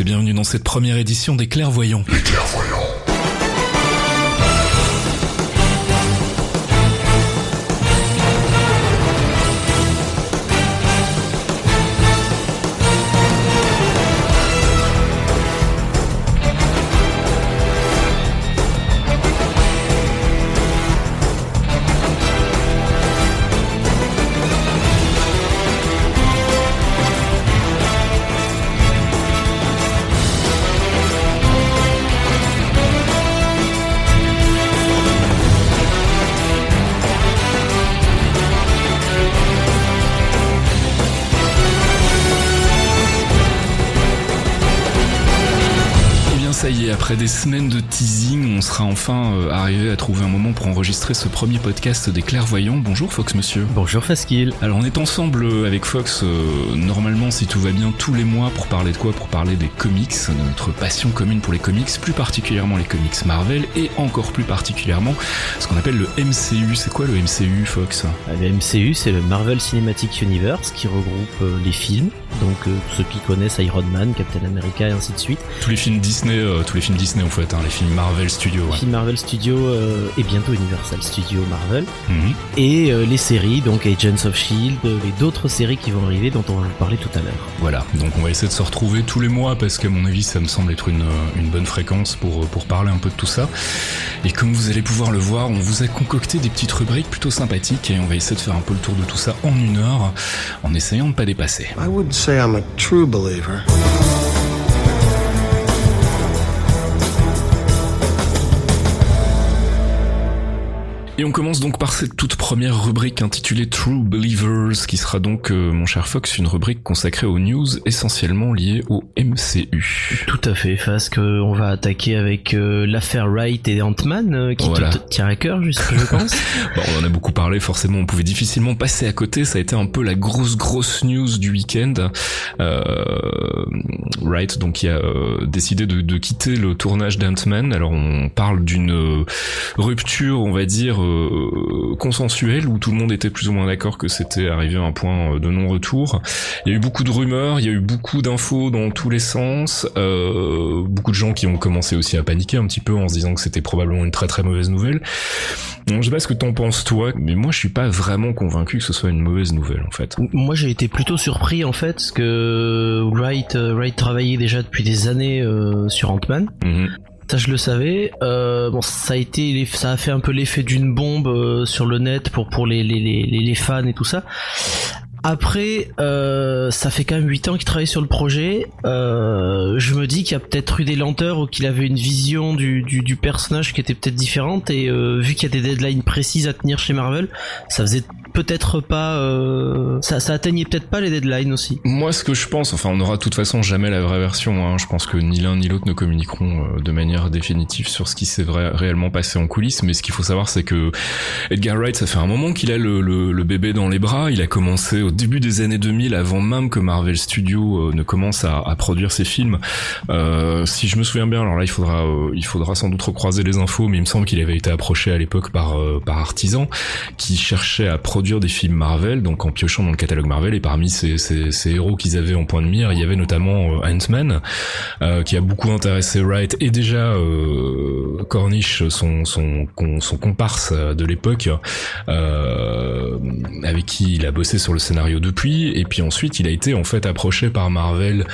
tous et bienvenue dans cette première édition des Clairvoyants. Sera enfin euh, arrivé à trouver un moment pour enregistrer ce premier podcast des clairvoyants. Bonjour Fox Monsieur. Bonjour Faskil. Alors on est ensemble euh, avec Fox, euh, normalement si tout va bien, tous les mois pour parler de quoi? Pour parler des comics, de notre passion commune pour les comics, plus particulièrement les comics Marvel et encore plus particulièrement ce qu'on appelle le MCU. C'est quoi le MCU Fox? Le MCU c'est le Marvel Cinematic Universe qui regroupe les films, donc ceux qui connaissent Iron Man, Captain America et ainsi de suite. Tous les films Disney, tous les films Disney en fait, hein, les films Marvel Studios. Les films Marvel Studios euh, et bientôt Universal Studios Marvel. Mhm. Et euh, les séries, donc Agents of Shield, et d'autres séries qui vont arriver dont on va vous parler tout à l'heure. Voilà, donc on va essayer de se retrouver tous les mois parce qu'à mon avis ça me semble être une, une bonne fréquence pour, pour parler un peu de tout ça. Et comme vous allez pouvoir le voir, on vous a concocté des petites rubriques plutôt sympathiques et on va essayer de faire un peu le tour de tout ça en une heure en essayant de ne pas dépasser. I would say I'm a true believer. Et on commence donc par cette toute première rubrique intitulée True Believers, qui sera donc, euh, mon cher Fox, une rubrique consacrée aux news essentiellement liées au MCU. Tout à fait, parce qu'on va attaquer avec euh, l'affaire Wright et Ant-Man, euh, qui te tient à cœur, juste, je pense. bon, on en a beaucoup parlé, forcément, on pouvait difficilement passer à côté, ça a été un peu la grosse, grosse news du week-end. Wright, donc, qui a décidé de, de, quitter le tournage d'Ant-Man. Alors, on parle d'une rupture, on va dire, euh, consensuel où tout le monde était plus ou moins d'accord que c'était arrivé à un point euh, de non-retour. Il y a eu beaucoup de rumeurs, il y a eu beaucoup d'infos dans tous les sens, euh, beaucoup de gens qui ont commencé aussi à paniquer un petit peu en se disant que c'était probablement une très très mauvaise nouvelle. je sais pas ce que t'en penses toi, mais moi je suis pas vraiment convaincu que ce soit une mauvaise nouvelle en fait. Moi j'ai été plutôt surpris en fait, parce que Wright, Wright travaillait déjà depuis des années sur Ant-Man. Mhm. Ça je le savais. Euh, bon, ça a été, ça a fait un peu l'effet d'une bombe euh, sur le net pour pour les, les, les, les fans et tout ça. Après, euh, ça fait quand même 8 ans qu'il travaille sur le projet. Euh, je me dis qu'il y a peut-être eu des lenteurs ou qu'il avait une vision du, du, du, personnage qui était peut-être différente. Et euh, vu qu'il y a des deadlines précises à tenir chez Marvel, ça faisait peut-être pas euh, ça, ça atteignait peut-être pas les deadlines aussi. Moi ce que je pense, enfin on aura de toute façon jamais la vraie version, hein. je pense que ni l'un ni l'autre ne communiqueront euh, de manière définitive sur ce qui s'est réellement passé en coulisses, mais ce qu'il faut savoir c'est que Edgar Wright ça fait un moment qu'il a le, le, bébé dans les bras, il a commencé au début des années 2000 avant même que Marvel Studios euh, ne commence à, produire ses films. Euh, si je me souviens bien, alors là il faudra il faudra sans doute recroiser les infos, mais il me semble qu'il avait été approché à l'époque par par Artisan qui cherchait à produire des films Marvel, donc en piochant dans le catalogue Marvel, et parmi ces, ces, ces héros qu'ils avaient en point de mire, il y avait notamment euh, Ant-Man, euh, qui a beaucoup intéressé Wright, et déjà euh, Cornish, son, son, son comparse de l'époque, euh, avec qui il a bossé sur le scénario depuis, et puis ensuite il a été en fait approché par Marvel,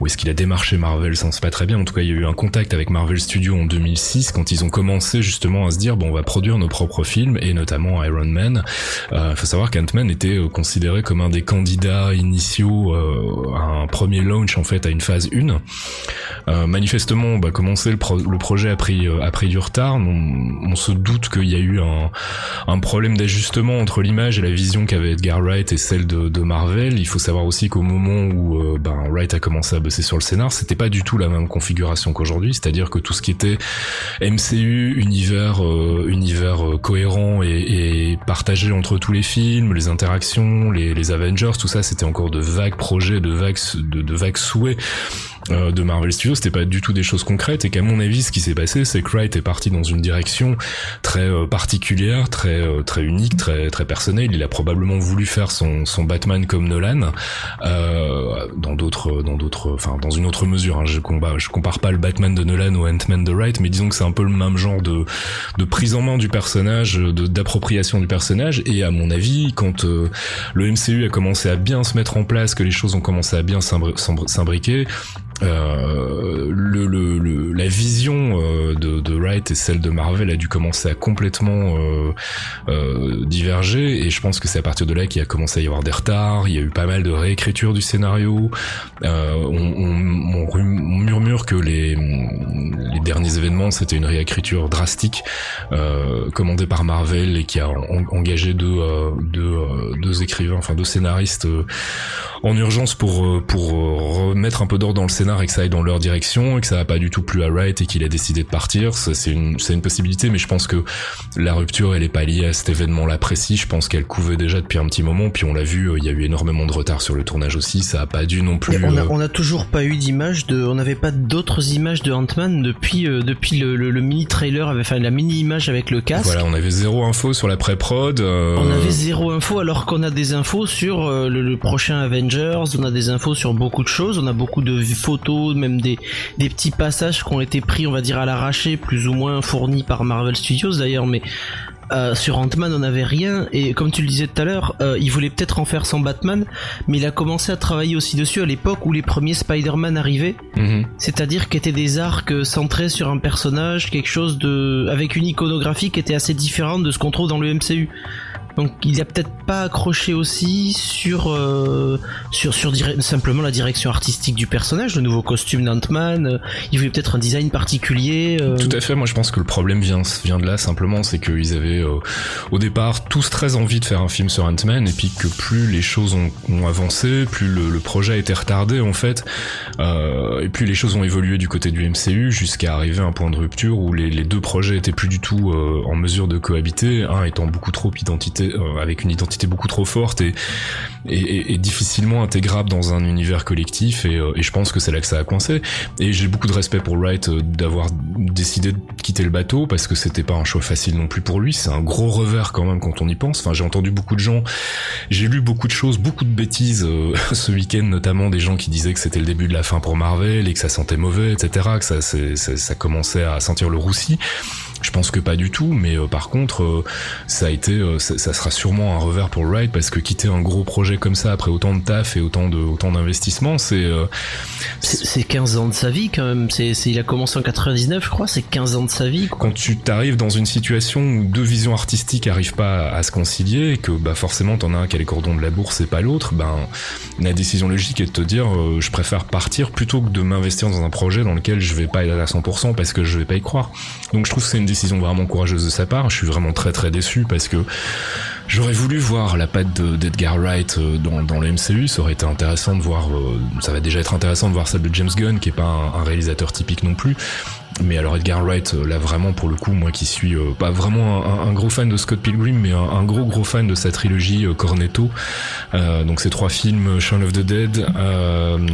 ou est-ce qu'il a démarché Marvel, ça ne sait pas très bien, en tout cas il y a eu un contact avec Marvel Studios en 2006, quand ils ont commencé justement à se dire, bon on va produire nos propres films, et notamment Iron Man, euh, faut savoir qu'Ant-Man était euh, considéré comme un des candidats initiaux euh, à un premier launch en fait à une phase 1. Euh, manifestement, bah, commencer le, projet a pris, a pris du retard. On, se doute qu'il y a eu un, un problème d'ajustement entre l'image et la vision qu'avait Edgar Wright et celle de, Marvel. Il faut savoir aussi qu'au moment où ben, Wright a commencé à bosser sur le scénar, c'était pas du tout la même configuration qu'aujourd'hui. C'est-à-dire que tout ce qui était MCU, univers, univers cohérent et, partagé entre tous les films, les interactions, les, Avengers, tout ça, c'était encore de vagues projets, de vagues, de vagues souhaits de Marvel Studios, c'était pas du tout des choses concrètes et qu'à mon avis, ce qui s'est passé, c'est que Wright est parti dans une direction très particulière, très très unique, très très personnelle. Il a probablement voulu faire son son Batman comme Nolan dans d'autres dans d'autres enfin dans une autre mesure. Hein. Je compare je compare pas le Batman de Nolan au Ant-Man de Wright, mais disons que c'est un peu le même genre de de prise en main du personnage, d'appropriation du personnage. Et à mon avis, quand le MCU a commencé à bien se mettre en place, que les choses ont commencé à bien s'imbriquer, euh, le, le, la vision euh, de, de, Wright et celle de Marvel a dû commencer à complètement euh, euh, diverger. Et je pense que c'est à partir de là qu'il a commencé à y avoir des retards, il y a eu pas mal de réécriture du scénario, euh, on, on, on, murmure que les, les derniers événements c'était une réécriture drastique commandée par Marvel et qui a engagé deux, deux, deux écrivains, enfin deux scénaristes en urgence pour euh, pour euh, remettre un peu d'ordre dans le scénar et que ça aille dans leur direction et que ça va pas du tout plus à Wright et qu'il a décidé de partir. C'est une c'est une possibilité, mais je pense que la rupture elle est pas liée à cet événement-là précis. Je pense qu'elle couvait déjà depuis un petit moment. Puis on l'a vu, euh, il y a eu énormément de retard sur le tournage aussi. Ça a pas dû non plus. On a, on a toujours pas eu d'image de. On n'avait pas d'autres images de Ant-Man depuis depuis le, le, mini trailer, enfin la mini image avec le casque. Voilà, on avait zéro info sur la pré-prod. On avait zéro info alors qu'on a des infos sur le, le prochain On a des infos sur beaucoup de choses, on a beaucoup de photos, même des, des petits passages qui ont été pris, on va dire, à l'arraché, plus ou moins fournis par Marvel Studios d'ailleurs, mais euh, sur Ant-Man on n'avait rien et comme tu le disais tout à l'heure euh, il voulait peut-être en faire sans Batman mais il a commencé à travailler aussi dessus à l'époque où les premiers Spider-Man arrivaient mhm. c'est-à-dire qu'étaient des arcs centrés sur un personnage quelque chose de avec une iconographie qui était assez différente de ce qu'on trouve dans le MCU donc il a peut-être pas accroché aussi sur euh, sur sur simplement la direction artistique du personnage, le nouveau costume d'Ant-Man. Euh, il voulait peut-être un design particulier. Euh. Tout à fait. Moi je pense que le problème vient vient de là simplement, c'est qu'ils avaient au départ tous très envie de faire un film sur Ant-Man et puis que plus les choses ont, avancé, plus le, projet a été retardé en fait, et plus les choses ont évolué du côté du MCU jusqu'à arriver à un point de rupture où les, les deux projets étaient plus du tout en mesure de cohabiter, un étant beaucoup trop identité euh, avec une identité beaucoup trop forte et, et, et, difficilement intégrable dans un univers collectif et, euh, et je pense que c'est là que ça a coincé. Et j'ai beaucoup de respect pour Wright euh, d'avoir décidé de quitter le bateau parce que c'était pas un choix facile non plus pour lui. C'est un gros revers quand même quand on y pense. Enfin j'ai entendu beaucoup de gens j'ai lu beaucoup de choses beaucoup de bêtises ce week-end notamment des gens qui disaient que c'était le début de la fin pour Marvel et que ça sentait mauvais etc que ça, ça, ça commençait à sentir le roussi je pense que pas du tout, mais euh, par contre, euh, ça a été, euh, ça, sera sûrement un revers pour Wright parce que quitter un gros projet comme ça après autant de taf et autant de autant d'investissement, c'est c'est 15 ans de sa vie quand même. C'est il a commencé en 99, je crois. C'est 15 ans de sa vie. Quand tu t'arrives dans une situation où deux visions artistiques arrivent pas à, se concilier et que bah forcément t'en as un qui a les cordons de la bourse et pas l'autre, ben la décision logique est de te dire je préfère partir plutôt que de m'investir dans un projet dans lequel je vais pas être à 100% parce que je vais pas y croire. Donc je trouve que c'est une décision vraiment courageuse de sa part. Je suis vraiment très très déçu parce que j'aurais voulu voir la patte d'Edgar Wright euh, dans, le MCU. Ça aurait été intéressant de voir. Euh, ça va déjà être intéressant de voir celle de James Gunn, qui est pas un réalisateur typique non plus. Mais alors Edgar Wright, euh, là vraiment pour le coup, moi qui suis euh, pas vraiment un, gros fan de Scott Pilgrim, mais un, gros gros fan de sa trilogie euh, Cornetto. donc ces trois films, Shaun of the Dead,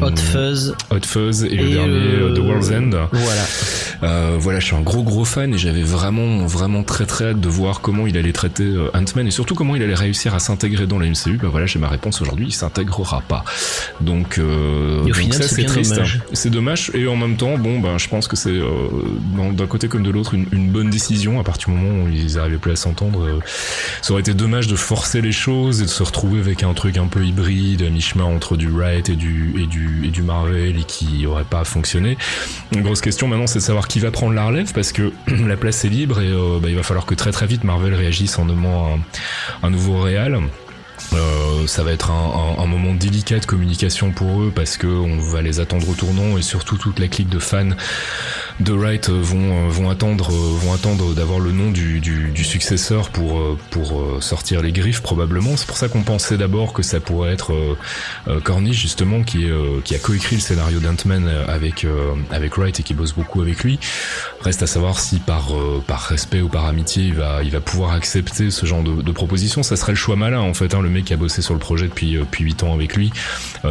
Hot Fuzz, Hot Fuzz et, le dernier The World's End. Voilà. voilà, je suis un gros gros fan et j'avais vraiment vraiment très très hâte de voir comment il allait traiter Ant-Man et surtout comment il allait réussir à s'intégrer dans la MCU. Bah voilà, j'ai ma réponse aujourd'hui, il s'intégrera pas. Donc, donc ça c'est triste. Hein. C'est dommage et en même temps, bon ben je pense que c'est d'un côté comme de l'autre une, bonne décision à partir du moment où ils n'arrivaient plus à s'entendre. Euh, ça aurait été dommage de forcer les choses et de se retrouver avec un truc un peu hybride, à mi-chemin entre du Wright et du, et du, et du Marvel et qui aurait pas fonctionné. Une grosse question maintenant c'est de savoir qui va prendre la relève parce que la place est libre et euh, bah, il va falloir que très très vite Marvel réagisse en nommant un, nouveau réal. Euh, ça va être un, un, un, moment délicat de communication pour eux parce que on va les attendre au tournant et surtout toute la clique de fans de Wright vont vont attendre vont attendre d'avoir le nom du, du, du, successeur pour pour sortir les griffes probablement. C'est pour ça qu'on pensait d'abord que ça pourrait être Cornish justement qui qui a coécrit le scénario d'Ant-Man avec avec Wright et qui bosse beaucoup avec lui. Reste à savoir si par par respect ou par amitié il va il va pouvoir accepter ce genre de, de proposition. Ça serait le choix malin en fait. Hein, le mec qui a bossé sur le projet depuis depuis 8 ans avec lui,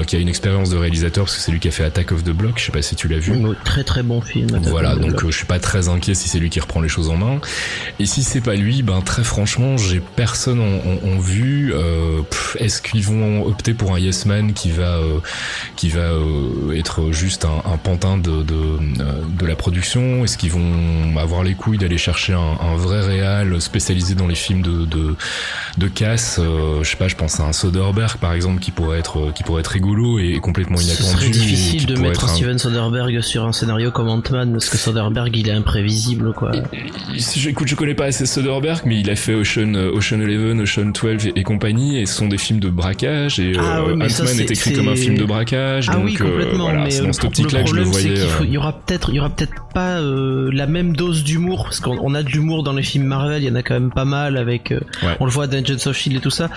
qui a une expérience de réalisateur parce que c'est lui qui a fait Attack of the Block. Je sais pas si tu l'as vu. Très très bon film. Voilà, donc euh, je suis pas très inquiet si c'est lui qui reprend les choses en main. Et si c'est pas lui, ben très franchement, j'ai personne en, en, vue. Euh, Est-ce qu'ils vont opter pour un Yes Man qui va euh, qui va euh, être juste un, un pantin de de, euh, de la production? Est-ce qu'ils vont avoir les couilles d'aller chercher un, un, vrai réal spécialisé dans les films de de, de casse? Je sais pas, je pense à un Soderbergh par exemple qui pourrait être qui pourrait être rigolo et complètement inattendu. C'est difficile de mettre Steven Soderbergh sur un scénario comme Ant-Man parce que Soderbergh il est imprévisible quoi. Écoute, je connais pas assez Soderbergh mais il a fait Ocean euh, Ocean 11, Ocean 12 et, compagnie et ce sont des films de braquage et ah euh, Ant-Man est, écrit comme un film de braquage ah donc oui, euh, complètement, voilà, mais dans cette optique-là que je le voyais. Il, y aura peut-être il y aura peut-être pas la même dose d'humour parce qu'on a de l'humour dans les films Marvel, il y en a quand même pas mal avec on le voit dans Agents of Shield et tout ça.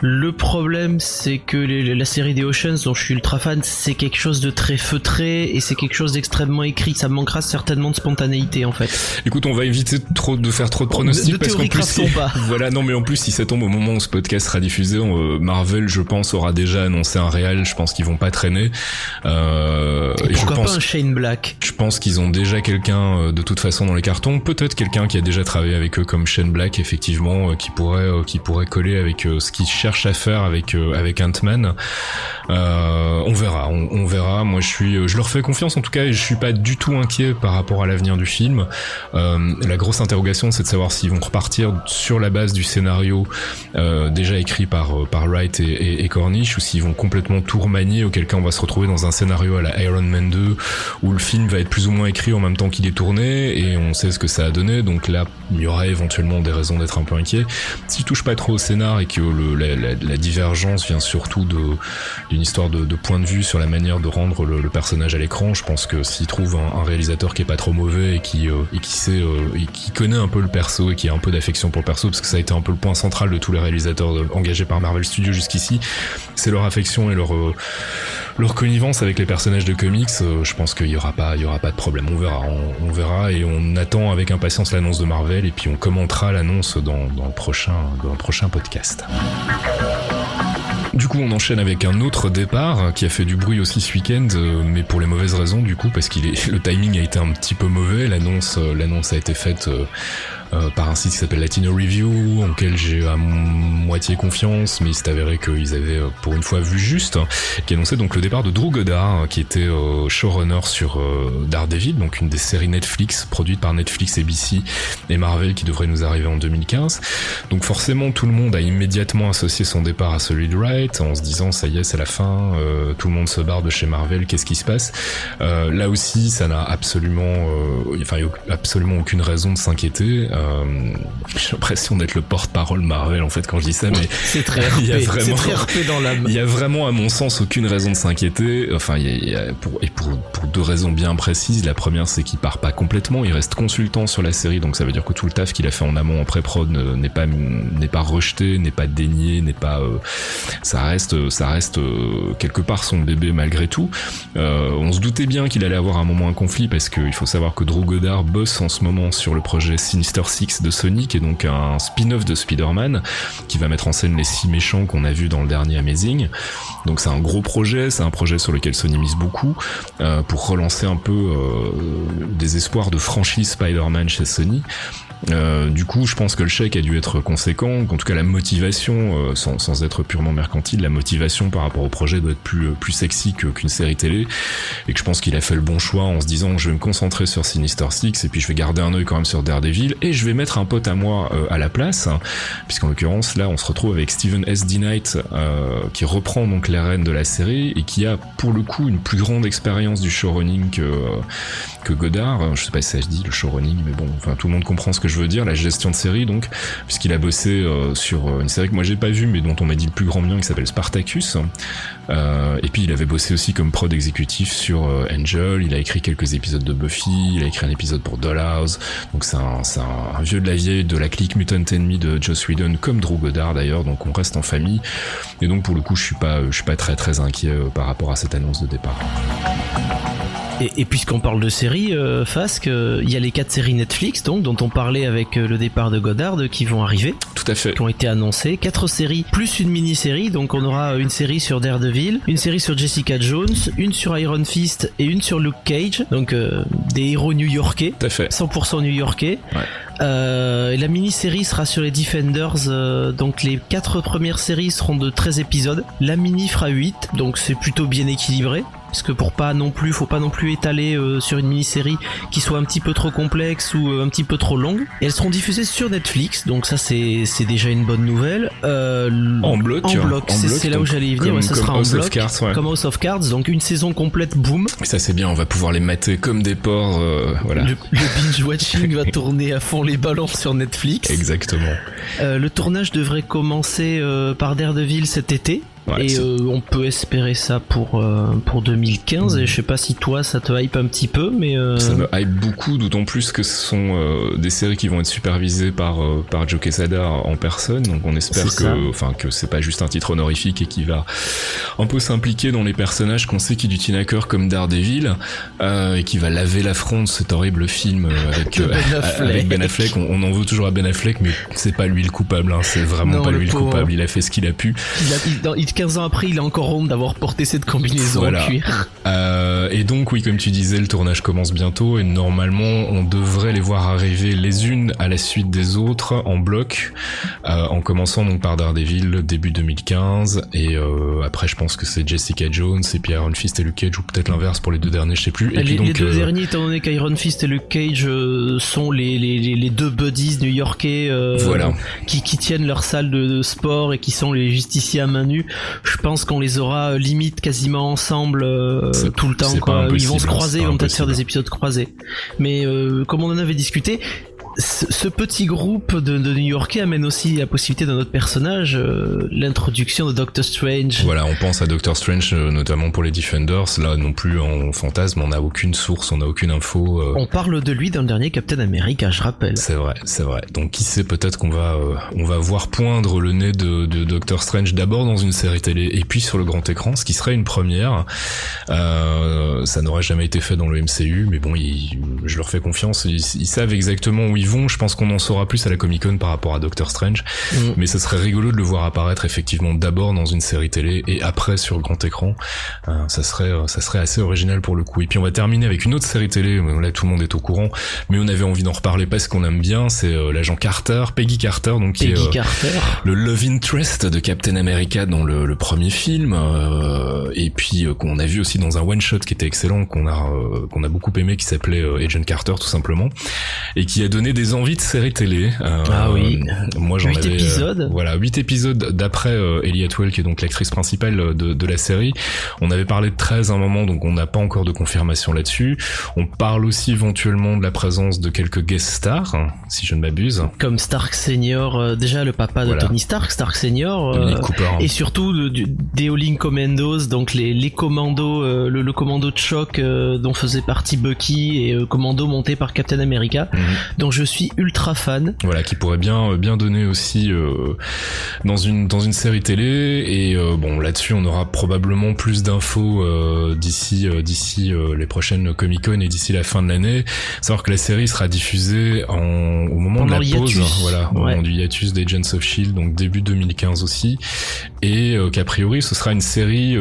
Le problème c'est que les, la série des Oceans dont je suis ultra fan, c'est quelque chose de très feutré et c'est quelque chose d'extrêmement écrit. Ça manquera certainement de spontanéité en fait. Écoute, on va éviter trop de faire trop de pronostics parce qu'en plus, pas. voilà, non mais en plus si ça tombe au moment où ce podcast sera diffusé, euh, Marvel, je pense, aura déjà annoncé un réel. Je pense qu'ils vont pas traîner. Euh, et, pourquoi je pense, pas un Shane Black Je pense qu'ils ont déjà quelqu'un euh, de toute façon dans les cartons. Peut-être quelqu'un qui a déjà travaillé avec eux comme Shane Black, effectivement, qui pourrait qui pourrait coller avec ce qu'ils cherchent à faire avec avec Ant-Man. on verra, on, on verra. Moi, je suis, je leur fais confiance en tout cas, et je suis pas du tout inquiet par rapport à l'avenir du film. Euh, la grosse interrogation, c'est de savoir s'ils vont repartir sur la base du scénario euh, déjà écrit par euh, par Wright et, Cornish, ou s'ils vont complètement tout remanier, auquel cas on va se retrouver dans un scénario à la Iron Man 2 où le film va être plus ou moins écrit en même temps qu'il est tourné, et on sait ce que ça a donné. Donc là, il y aurait éventuellement des raisons d'être un peu inquiet. S'ils touchent pas trop au scénar et que la, divergence vient surtout d'une histoire de, point de vue sur la manière de rendre le, personnage à l'écran, je pense que s'ils trouvent un, réalisateur qui est pas trop mauvais et qui euh, et qui sait euh, et qui connaît un peu le perso et qui a un peu d'affection pour le perso parce que ça a été un peu le point central de tous les réalisateurs engagés par Marvel Studios jusqu'ici, c'est leur affection et leur euh, leur connivence avec les personnages de comics. je pense qu'il y aura pas il y aura pas de problème. On verra, on verra et on attend avec impatience l'annonce de Marvel et puis on commentera l'annonce dans, dans le prochain dans le prochain podcast. Du coup, on enchaîne avec un autre départ qui a fait du bruit aussi ce week-end, euh, mais pour les mauvaises raisons du coup, parce qu'il est le timing a été un petit peu mauvais. L'annonce, euh, l'annonce a été faite euh, euh, par un site qui s'appelle Latino Review, auquel j'ai à moitié confiance, mais il s'est avéré qu'ils avaient euh, pour une fois vu juste, qui annonçait donc le départ de Drew Goddard, qui était euh, showrunner sur euh, Daredevil, donc une des séries Netflix produites par Netflix, ABC et Marvel qui devrait nous arriver en 2015. Donc forcément, tout le monde a immédiatement associé son départ à celui de Wright, en se disant ça y est, c'est la fin, euh, tout le monde se barre de chez Marvel, qu'est-ce qui se passe? Euh, Là aussi, ça n'a absolument, enfin, absolument aucune raison de s'inquiéter. Euh, j'ai l'impression d'être le porte-parole Marvel en fait quand je dis ça, mais c'est très RP, il y a vraiment, très dans l'âme. Il y a vraiment à mon sens aucune raison de s'inquiéter. Enfin, il y a, il y a pour, et pour, pour deux raisons bien précises. La première, c'est qu'il part pas complètement, il reste consultant sur la série, donc ça veut dire que tout le taf qu'il a fait en amont en pré-prod n'est pas n'est pas rejeté, n'est pas dénié, n'est pas euh, ça reste ça reste euh, quelque part son bébé malgré tout. On se doutait bien qu'il allait avoir un moment un conflit parce qu'il faut savoir que Drew Goddard bosse en ce moment sur le projet Sinister Six de Sony, qui est donc un spin-off de Spider-Man, qui va mettre en scène les six méchants qu'on a vus dans le dernier Amazing. Donc c'est un gros projet, c'est un projet sur lequel Sony mise beaucoup, euh, pour relancer un peu euh, des espoirs de franchise Spider-Man chez Sony. Euh, du coup, je pense que le chèque a dû être conséquent, qu'en tout cas la motivation, euh, sans, être purement mercantile, la motivation par rapport au projet doit être plus, euh, sexy qu'une série télé, et que je pense qu'il a fait le bon choix en se disant je vais me concentrer sur Sinister Six, et puis je vais garder un œil quand même sur Daredevil, et je vais mettre un pote à moi à la place, puisqu'en l'occurrence là on se retrouve avec Steven S. D. Knight qui reprend donc les rênes de la série et qui a pour le coup une plus grande expérience du showrunning que que Godard. Je sais pas si ça se dit le showrunning, mais bon, enfin tout le monde comprend ce que je veux dire, la gestion de série donc, puisqu'il a bossé sur une série que moi j'ai pas vue mais dont on m'a dit le plus grand bien qui s'appelle Spartacus. Euh, et puis il avait bossé aussi comme prod exécutif sur euh, Angel, il a écrit quelques épisodes de Buffy, il a écrit un épisode pour Dollhouse, donc c'est un, vieux de la vieille de la clique Mutant Enemy de Joss Whedon, comme Drew Goddard d'ailleurs, donc on reste en famille. Et donc pour le coup je suis pas, je suis pas très très inquiet euh, par rapport à cette annonce de départ. Et, puisqu'on parle de séries, euh, Fasque, il y a les quatre séries Netflix donc dont on parlait avec le départ de Goddard qui vont arriver. Tout à fait. Qui ont été annoncées. Quatre séries plus une mini-série, donc on aura une série sur Daredevil une série sur Jessica Jones, une sur Iron Fist et une sur Luke Cage, donc euh, des héros new-yorkais, 100% new-yorkais. Euh, la mini-série sera sur les Defenders, euh, donc les quatre premières séries seront de 13 épisodes. La mini fera 8, donc c'est plutôt bien équilibré parce que pour pas non plus, faut pas non plus étaler euh, sur une mini-série qui soit un petit peu trop complexe ou euh, un petit peu trop longue. Et elles seront diffusées sur Netflix, donc ça c'est c'est déjà une bonne nouvelle. Euh, en bloc, en bloc, c'est là où j'allais y venir. ça sera en bloc, Cards, comme House of Cards, donc une saison complète, boom. Ça c'est bien, on va pouvoir les mater comme des porcs, voilà. Le, binge watching va tourner à fond les ballons sur Netflix. Exactement. le tournage devrait commencer par Daredevil cet été et euh, on peut espérer ça pour euh, pour 2015 et je sais pas si toi ça te hype un petit peu mais euh, ça me hype beaucoup d'autant plus que ce sont des séries qui vont être supervisées par par Joe Quesada en personne donc on espère que enfin que c'est pas juste un titre honorifique et qui va un peu s'impliquer dans les personnages qu'on sait qui tiennent à cœur comme Daredevil et qui va laver la fronde cet horrible film avec Ben Affleck, On, en veut toujours à Ben Affleck mais c'est pas lui le coupable hein. c'est vraiment pas lui le coupable. Il a fait ce qu'il a pu. Il a, 15 ans après, il a encore honte d'avoir porté cette combinaison en cuir. Euh, et donc, oui, comme tu disais, le tournage commence bientôt et normalement, on devrait les voir arriver les unes à la suite des autres en bloc, euh, en commençant donc par Daredevil début 2015 et euh, après, je pense que c'est Jessica Jones et puis Iron Fist et Luke Cage ou peut-être l'inverse pour les deux derniers, je sais plus. Et les, les deux derniers, étant donné qu'Iron Fist et Luke Cage sont les, les, les, deux buddies new-yorkais voilà. qui, qui tiennent leur salle de, sport et qui sont les justiciers à main nue je pense qu'on les aura euh, limite quasiment ensemble euh, tout le temps. Quoi. Ils vont se croiser, ils vont peut-être faire des épisodes croisés. Mais euh, comme on en avait discuté, ce petit groupe de, de New-Yorkais amène aussi la possibilité d'un autre personnage, euh, l'introduction de Doctor Strange. Voilà, on pense à Doctor Strange euh, notamment pour les Defenders. Là, non plus en fantasme, on n'a aucune source, on n'a aucune info. Euh. On parle de lui dans le dernier Captain America, je rappelle. C'est vrai, c'est vrai. Donc qui sait, peut-être qu'on va, on va voir poindre le nez de, de Doctor Strange d'abord dans une série télé et puis sur le grand écran, ce qui serait une première. ça n'aurait jamais été fait dans le MCU, mais bon, je leur fais confiance. Ils, ils savent exactement où ils vont. Je pense qu'on en saura plus à la Comic Con par rapport à Doctor Strange. Mm. Mais ce serait rigolo de le voir apparaître effectivement d'abord dans une série télé et après sur le grand écran. Euh, ça serait, euh, ça serait assez original pour le coup. Et puis on va terminer avec une autre série télé. Là, tout le monde est au courant, mais on avait envie d'en reparler parce qu'on aime bien. C'est euh, l'agent Carter, Peggy Carter, donc qui est Carter. le love interest de Captain America dans le, le premier film, et puis qu'on a vu aussi dans un one shot qui était excellent, qu'on a qu'on a beaucoup aimé, qui s'appelait Agent Carter tout simplement, et qui a donné des envie de série télé. Euh, ah oui. Moi j'en avais. épisodes. Euh, voilà, 8 épisodes d'après euh, Elliot Well qui est donc l'actrice principale de, de la série. On avait parlé de 13 à un moment, donc on n'a pas encore de confirmation là-dessus. On parle aussi éventuellement de la présence de quelques guest stars, hein, si je ne m'abuse. Comme Stark Senior, déjà le papa de Tony Stark, Stark Senior, Cooper, et surtout du, Deoling Commandos, donc les, les commandos, le, le, commando de choc dont faisait partie Bucky et commando monté par Captain America. Mhm. Donc je suis ultra fan. Voilà, qui pourrait bien euh, bien donner aussi euh, dans une dans une série télé. Et euh, bon là-dessus on aura probablement plus d'infos d'ici d'ici les prochaines Comic Con et d'ici la fin de l'année. Savoir que la série sera diffusée en, au moment de la pause, voilà, au moment du hiatus d'Agents of Shield, donc début 2015 aussi, et qu'a priori ce sera une série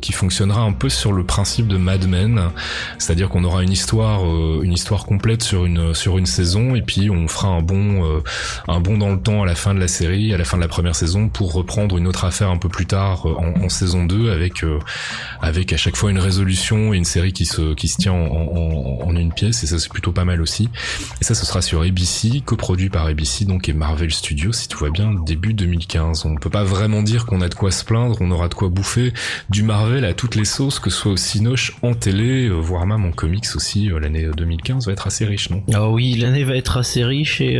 qui fonctionnera un peu sur le principe de Mad Men, c'est-à-dire qu'on aura une histoire une histoire complète sur une sur une saison et puis on fera un bon euh, un bon dans le temps à la fin de la série, à la fin de la première saison pour reprendre une autre affaire un peu plus tard euh, en, saison 2 avec euh, avec à chaque fois une résolution et une série qui se qui se tient en, en, une pièce et ça c'est plutôt pas mal aussi. Et ça ce sera sur ABC ABC, coproduit par ABC donc et Marvel Studios, si tout va bien, début 2015. On peut pas vraiment dire qu'on a de quoi se plaindre, on aura de quoi bouffer du Marvel à toutes les sauces, que ce soit au Cinoche, en télé, voire même en comics aussi. L'année 2015 va être assez riche, non? Ah oui, l'année va être assez riche et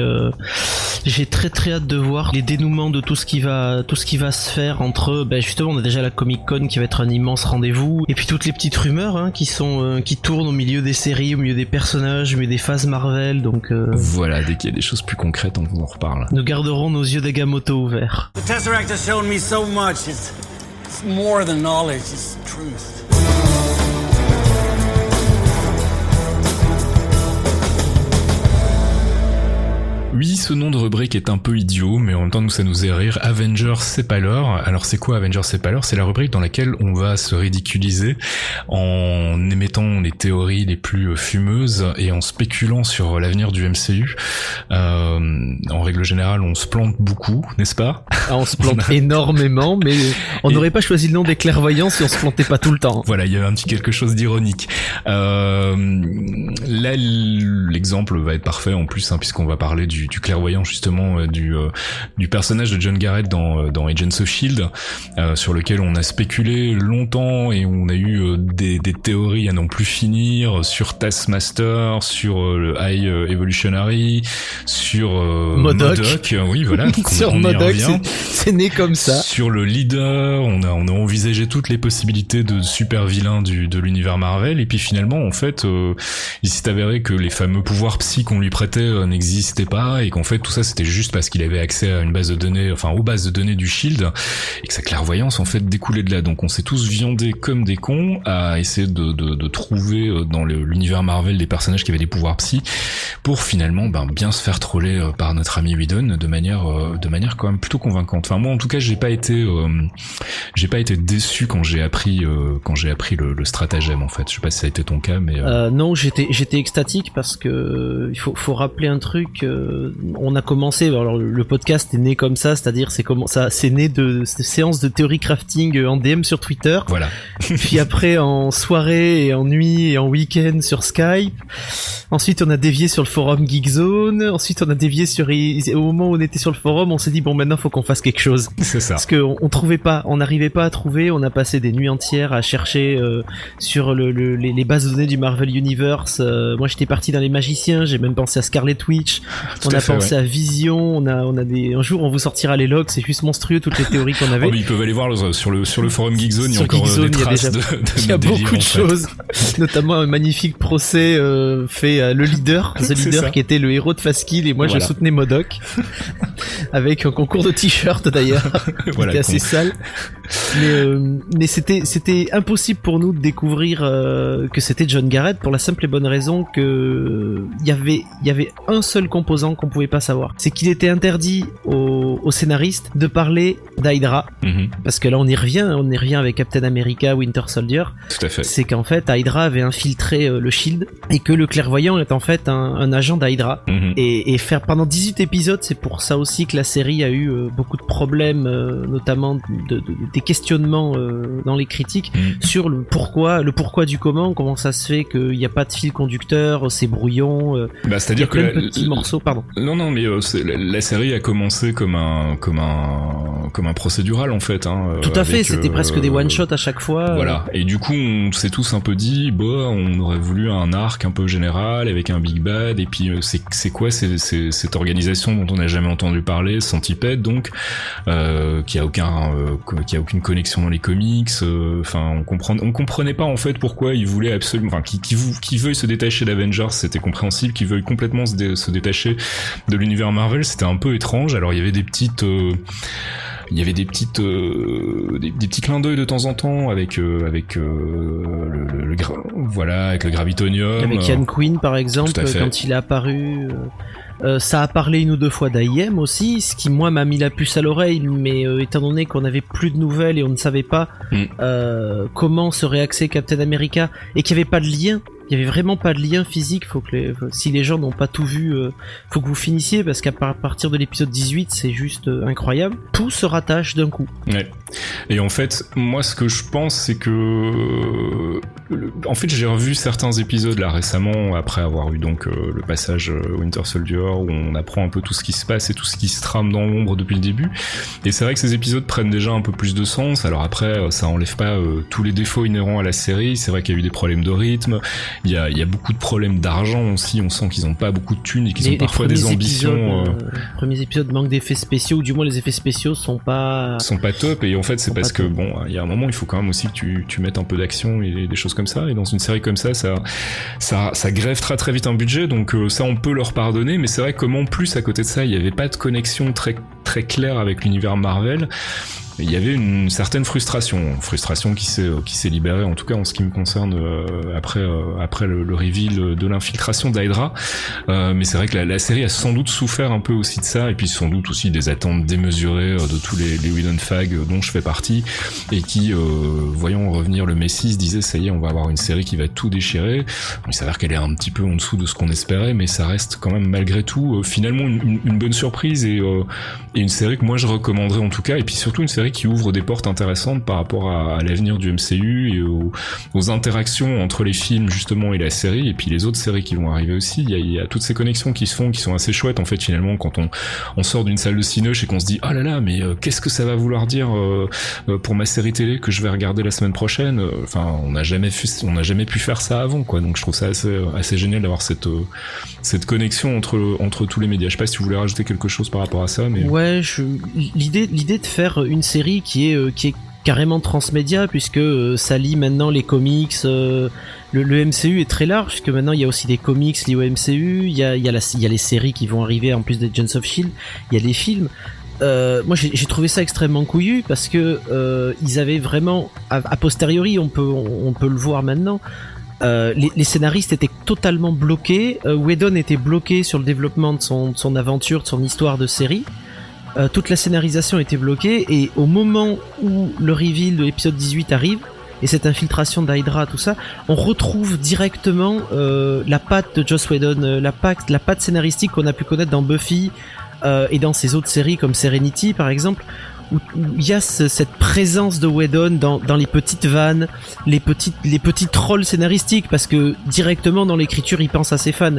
j'ai très très hâte de voir les dénouements de tout ce qui va tout ce qui va se faire entre ben justement on a déjà la Comic Con qui va être un immense rendez-vous et puis toutes les petites rumeurs hein, qui sont euh, qui tournent au milieu des séries au milieu des personnages au milieu des phases Marvel donc euh, voilà dès qu'il y a des choses plus concrètes on vous en reparle. nous garderons nos yeux d'Agamotto ouverts Oui, ce nom de rubrique est un peu idiot, mais en même temps nous ça nous fait rire. Avengers c'est pas l'heure. Alors c'est quoi Avengers c'est pas l'heure? C'est la rubrique dans laquelle on va se ridiculiser en émettant les théories les plus fumeuses et en spéculant sur l'avenir du MCU. Euh, en règle générale, on se plante beaucoup, n'est-ce pas? Ah, On se plante énormément, mais on n'aurait pas choisi le nom des clairvoyants si on se plantait pas tout le temps. Voilà, il y avait un petit quelque chose d'ironique. Euh, là, l'exemple va être parfait en plus, hein, puisqu'on va parler du du, clairvoyant justement euh, du, euh, du personnage de John Garrett dans, euh, dans Agents of Shield, sur lequel on a spéculé longtemps et on a eu des, des théories à non plus finir sur Taskmaster, sur le High Evolutionary, sur Modoc. oui voilà, sur Modoc, c'est né comme ça. Sur le leader, on a on a envisagé toutes les possibilités de super vilains du de l'univers Marvel et puis finalement en fait il s'est avéré que les fameux pouvoirs psy qu'on lui prêtait n'existaient pas et qu'en fait tout ça c'était juste parce qu'il avait accès à une base de données, enfin aux bases de données du Shield et que sa clairvoyance en fait découlait de là. Donc on s'est tous viandés comme des cons à essayer de, de, de trouver euh, dans l'univers Marvel des personnages qui avaient des pouvoirs psy pour finalement ben, bien se faire troller euh, par notre ami Whedon de manière euh, de manière quand même plutôt convaincante. Enfin moi en tout cas j'ai pas été j'ai pas été déçu quand j'ai appris quand j'ai appris le, stratagème en fait. Je sais pas si ça a été ton cas mais non j'étais j'étais extatique parce que il faut faut rappeler un truc on a commencé, alors le podcast est né comme ça, c'est-à-dire c'est comment ça, c'est né de, séances de théorie crafting en DM sur Twitter. Voilà. Puis après en soirée et en nuit et en week-end sur Skype. Ensuite on a dévié sur le forum Geekzone. Ensuite on a dévié sur au moment où on était sur le forum, on s'est dit bon maintenant faut qu'on fasse quelque chose. C'est ça. Parce qu'on on trouvait pas, on n'arrivait pas à trouver. On a passé des nuits entières à chercher euh, sur le, les, bases de données du Marvel Universe. Euh, moi j'étais parti dans les magiciens, j'ai même pensé à Scarlet Witch on a pensé à Vision, on a, on a des, un jour on vous sortira les logs, c'est juste monstrueux toutes les théories qu'on avait. Oh, ils peuvent aller voir sur le, sur le forum Geekzone, il y a encore euh, des traces il y a, déjà, de, il y a beaucoup de choses, notamment un magnifique procès euh, fait à le leader, The Leader qui était le héros de Fastkill et moi je soutenais Modoc avec un concours de t-shirts d'ailleurs, voilà, qui était assez sale. Mais, euh, mais c'était c'était impossible pour nous de découvrir euh, que c'était John Garrett pour la simple et bonne raison que il y avait il y avait un seul composant qu'on pouvait pas savoir. C'est qu'il était interdit aux, aux, scénaristes de parler d'Hydra. Mhm. Parce que là, on y revient, on y revient avec Captain America, Winter Soldier. Tout à fait. C'est qu'en fait, Hydra avait infiltré euh, le Shield et que le clairvoyant est en fait un, agent d'Hydra. Mhm. et, faire pendant 18 épisodes, c'est pour ça aussi que la série a eu euh, beaucoup de problèmes, euh, notamment de, des questionnements dans les critiques mhm. sur le pourquoi, le pourquoi du comment, comment ça se fait qu'il n'y a pas de fil conducteur, c'est brouillon. bah, c'est-à-dire que petits morceaux, pardon. Non, non, mais la, série a commencé comme un, comme un, comme un procédural en fait. Hein, Tout à fait, c'était presque des one shot à chaque fois. Voilà. Et du coup, on s'est tous un peu dit, bah, on aurait voulu un arc un peu général avec un big bad. Et puis, c'est c'est quoi c'est cette organisation dont on n'a jamais entendu parler, Centipede donc, euh, qui a aucun, euh, qui a aucune connexion dans les comics. Enfin, on comprend, on comprenait pas en fait pourquoi ils voulaient absolument, enfin, qui, qui, qui veuille se détacher d'Avengers, c'était compréhensible. Qui veuille complètement se, se détacher de l'univers Marvel, c'était un peu étrange. Alors il y avait des petites euh, il y avait des petites euh, des, petits clins d'œil de temps en temps avec euh, avec le, voilà avec le gravitonium avec Ian Queen par exemple quand il est apparu ça a parlé une ou deux fois d'AIM aussi, ce qui moi m'a mis la puce à l'oreille, mais étant donné qu'on avait plus de nouvelles et on ne savait pas mm. comment serait axé Captain America et qu'il n'y avait pas de lien il y avait vraiment pas de lien physique. Faut que si les gens n'ont pas tout vu, euh, faut que vous finissiez parce qu'à partir de l'épisode 18, c'est juste euh, incroyable. Tout se rattache d'un coup. Ouais. Et en fait, moi, ce que je pense, c'est que, en fait, j'ai revu certains épisodes là récemment après avoir eu donc euh, le passage Winter Soldier où on apprend un peu tout ce qui se passe et tout ce qui se trame dans l'ombre depuis le début. Et c'est vrai que ces épisodes prennent déjà un peu plus de sens. Alors après, ça enlève pas tous les défauts inhérents à la série. C'est vrai qu'il y a eu des problèmes de rythme. Il y a, il y a beaucoup de problèmes d'argent aussi. On sent qu'ils ont pas beaucoup de thunes et qu'ils ont parfois des ambitions. Épisodes, euh... euh premiers épisodes manquent d'effets spéciaux, ou du moins les effets spéciaux sont pas. Sont pas top. Et en fait, c'est parce que bon, il y a un moment, il faut quand même aussi que tu, tu mettes un peu d'action et des choses comme ça. Et dans une série comme ça, ça, ça, ça grève très très vite un budget. Donc euh, ça, on peut leur pardonner. Mais c'est vrai que en plus à côté de ça, il y avait pas de connexion très très claire avec l'univers Marvel il y avait une certaine frustration, frustration qui s'est qui s'est libérée en tout cas en ce qui me concerne euh, après euh, après le, le, reveal de l'infiltration d'Hydra. Euh, mais c'est vrai que la, la, série a sans doute souffert un peu aussi de ça et puis sans doute aussi des attentes démesurées euh, de tous les, les Whedon Fag dont je fais partie et qui voyant revenir le Messi se disaient ça y est on va avoir une série qui va tout déchirer. Il s'avère qu'elle est un petit peu en dessous de ce qu'on espérait mais ça reste quand même malgré tout finalement une, une, bonne surprise et, et une série que moi je recommanderais en tout cas et puis surtout une série qui ouvre des portes intéressantes par rapport à, l'avenir du MCU et aux, interactions entre les films justement et la série et puis les autres séries qui vont arriver aussi. Il y a, toutes ces connexions qui se font qui sont assez chouettes en fait finalement quand on, sort d'une salle de cinoche et qu'on se dit oh là là mais euh, qu'est-ce que ça va vouloir dire euh, euh, pour ma série télé que je vais regarder la semaine prochaine? Enfin on n'a jamais on n'a jamais pu faire ça avant quoi donc je trouve ça assez, assez génial d'avoir cette cette connexion entre entre tous les médias. Je sais pas si vous voulez rajouter quelque chose par rapport à ça mais ouais l'idée l'idée de faire une série qui est euh, qui est carrément transmédia puisque euh, ça lit maintenant les comics. Euh, le, MCU est très large puisque maintenant il y a aussi des comics liés au MCU. Il y a, il y a, la, il les séries qui vont arriver en plus des Agents of Shield. Il y a les films. moi j'ai trouvé ça extrêmement couillu parce que ils avaient vraiment a, posteriori on peut on, peut le voir maintenant les, les, scénaristes étaient totalement bloqués Whedon était bloqué sur le développement de son, de son aventure de son histoire de série euh, toute la scénarisation était bloquée et au moment où le reveal de l'épisode 18 arrive et cette infiltration d'Hydra tout ça on retrouve directement euh, la patte de Joss Whedon euh, la patte la patte scénaristique qu'on a pu connaître dans Buffy et dans ses autres séries comme Serenity par exemple où il y a cette présence de Whedon dans, dans les petites vannes, les petites les petits trolls scénaristiques parce que directement dans l'écriture il pense à ses fans.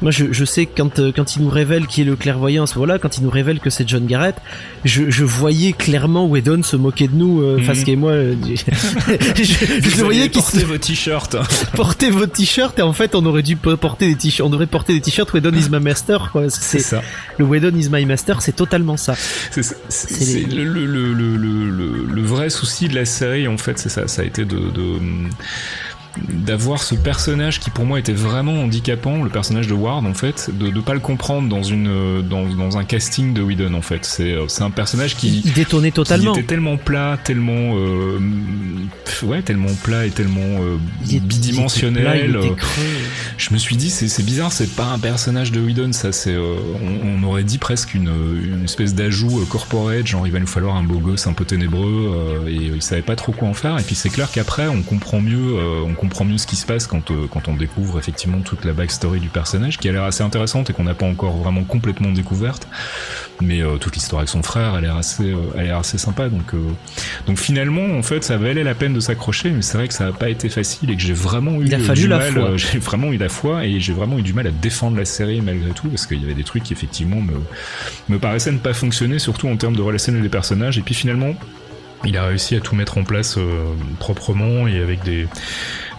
Moi, je, je sais que quand, euh, quand il nous révèle qui est le clairvoyant à ce moment-là, quand il nous révèle que c'est John Garrett, je, je voyais clairement Whedon se moquer de nous, euh, face mhm. et moi. Euh, je, je voyais qu'il portait vos t-shirts. portez vos t-shirts et en fait, on aurait dû porter des t-shirts. On devrait porter des t-shirts Whedon is my master. C'est ça. Le Whedon is my master, c'est totalement ça. C'est le, le, le, le, le, vrai souci de la série, en fait, c'est ça. Ça a été de, de d'avoir ce personnage qui pour moi était vraiment handicapant, le personnage de Ward en fait, de ne pas le comprendre dans une dans, dans un casting de Whedon en fait. C'est euh, c'est un personnage qui il détonnait totalement. Qui était tellement plat, tellement euh, ouais, tellement plat et tellement euh, bidimensionnel. Euh, je me suis dit c'est c'est bizarre, c'est pas un personnage de Whedon, ça c'est on, on, aurait dit presque une une espèce d'ajout corporate, genre il va nous falloir un beau gosse un peu ténébreux et il savait pas trop quoi en faire et puis c'est clair qu'après on comprend mieux on comprend comprend mieux ce qui se passe quand, euh, quand on découvre effectivement toute la backstory du personnage, qui a l'air assez intéressante et qu'on n'a pas encore vraiment complètement découverte. Mais euh, toute l'histoire avec son frère, elle est assez, euh, assez sympa. Donc, donc finalement, en fait, ça valait la peine de s'accrocher, mais c'est vrai que ça n'a pas été facile et que j'ai vraiment eu du mal. j'ai vraiment eu la foi et j'ai vraiment eu du mal à défendre la série malgré tout, parce qu'il y avait des trucs qui effectivement me, me paraissaient ne pas fonctionner, surtout en termes de relationnel des personnages. Et puis finalement, il a réussi à tout mettre en place proprement et avec des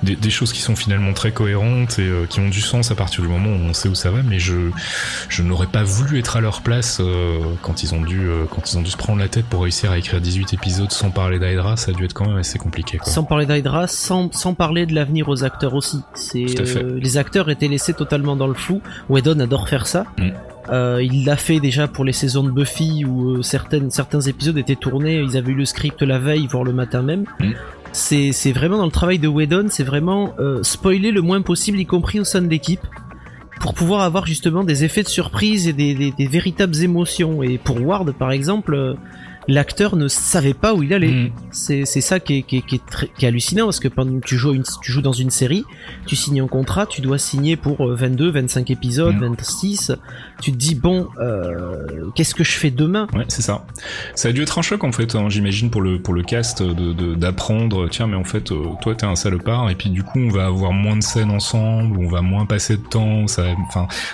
des, choses qui sont finalement très cohérentes et euh, qui ont du sens à partir du moment où on sait où ça va. Mais je, je n'aurais pas voulu être à leur place euh, quand ils ont dû, euh, quand ils ont dû se prendre la tête pour réussir à écrire 18 épisodes sans parler d'Hydra. Ça a dû être quand même assez compliqué. Quoi. Sans parler d'Hydra, sans, sans parler de l'avenir aux acteurs aussi. C'est les acteurs étaient laissés totalement dans le flou. Whedon adore faire ça. Mm. Euh, il l'a fait déjà pour les saisons de Buffy où certaines, certains épisodes étaient tournés, ils avaient eu le script la veille, voire le matin même. Mm c'est vraiment dans le travail de Whedon, c'est vraiment euh, spoiler le moins possible, y compris au sein de l'équipe, pour pouvoir avoir justement des effets de surprise et des, des, véritables émotions. Et pour Ward, par exemple, euh, l'acteur ne savait pas où il allait. Mm. C'est ça qui est, qui, est, qui, est très, qui est hallucinant parce que pendant que tu joues, une, tu joues dans une série, tu signes un contrat, tu dois signer pour 22, 25 épisodes, 26. Mm. Tu te dis bon, euh, qu'est-ce que je fais demain? Ouais, c'est ça. Ça a dû être un choc en fait, hein, j'imagine pour le pour le cast de d'apprendre. tiens, mais en fait, euh, toi t'es un salopard et puis du coup on va avoir moins de scènes ensemble, on va moins passer de temps. Ça,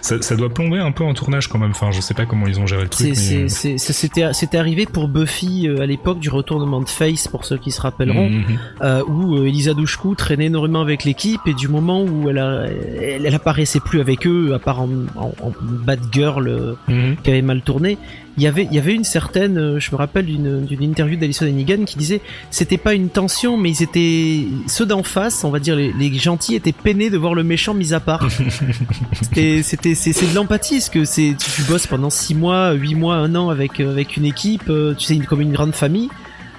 ça, ça doit plomber un peu un tournage quand même. Enfin, je sais pas comment ils ont géré le truc. Euh, c'était c'était arrivé pour Buffy euh, à l'époque du retournement de Face pour ceux qui se rappelleront, mhm. euh, où Elisa Douchkou traînait énormément avec l'équipe et du moment où elle, a, elle, apparaissait plus avec eux, à part en, en, bad girl mhm. qui avait mal tourné, il y avait il y avait une certaine euh, je me rappelle d'une d'une interview d'Alison Hannigan qui disait c'était pas une tension mais ils étaient ceux d'en face on va dire les, les, gentils étaient peinés de voir le méchant mis à part. C'était c'était c'est c'est de l'empathie parce que c'est tu, bosses pendant six mois huit mois un an avec euh, avec une équipe euh, tu sais comme une grande famille.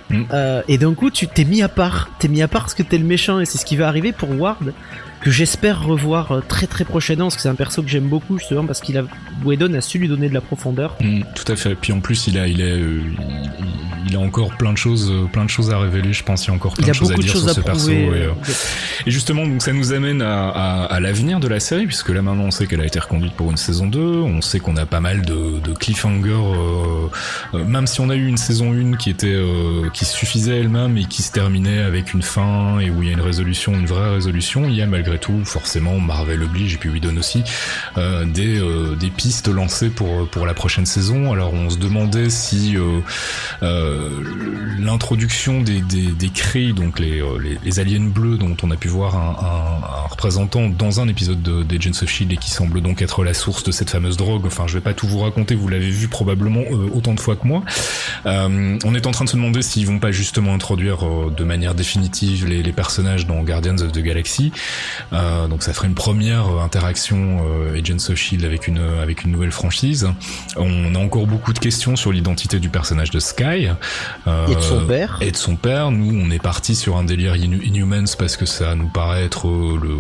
Mm. euh, et d'un coup tu t'es mis à part. T'es mis à part parce que t'es le méchant et c'est ce qui va arriver pour Ward que j'espère revoir euh, très très prochainement parce que c'est un perso que j'aime beaucoup justement parce qu'il a Whedon a su lui donner de la profondeur. Mm, tout à fait. Puis en plus il a il est euh, il, a encore plein de choses euh, plein de choses à révéler. Je pense il y a encore plein de choses à dire sur ce perso. Et, et, justement donc ça nous amène à, à, à l'avenir de la série puisque là maintenant on sait qu'elle a été reconduite pour une saison 2. On sait qu'on a pas mal de, de cliffhangers euh, même si on a eu une saison 1 qui était qui suffisait elle-même et qui se terminait avec une fin et où il y a une résolution une vraie résolution. Il y a malgré tout, forcément, Marvel oblige, et puis Whedon aussi, euh, des, euh, des pistes lancées pour, pour la prochaine saison. Alors on se demandait si euh, l'introduction des, des, des cris, donc les, les, aliens bleus dont on a pu voir un, un, représentant dans un épisode d'Agents of S.H.I.E.L.D. et qui semble donc être la source de cette fameuse drogue, enfin je vais pas tout vous raconter, vous l'avez vu probablement autant de fois que moi. on est en train de se demander s'ils vont pas justement introduire de manière définitive les, les personnages dans Guardians of the Galaxy. Euh, donc ça ferait une première euh, interaction euh, Agents of Shield avec une avec une nouvelle franchise. On a encore beaucoup de questions sur l'identité du personnage de Sky et de son père. Et de son père. Nous, on est parti sur un délire Inhumans parce que ça nous paraît être le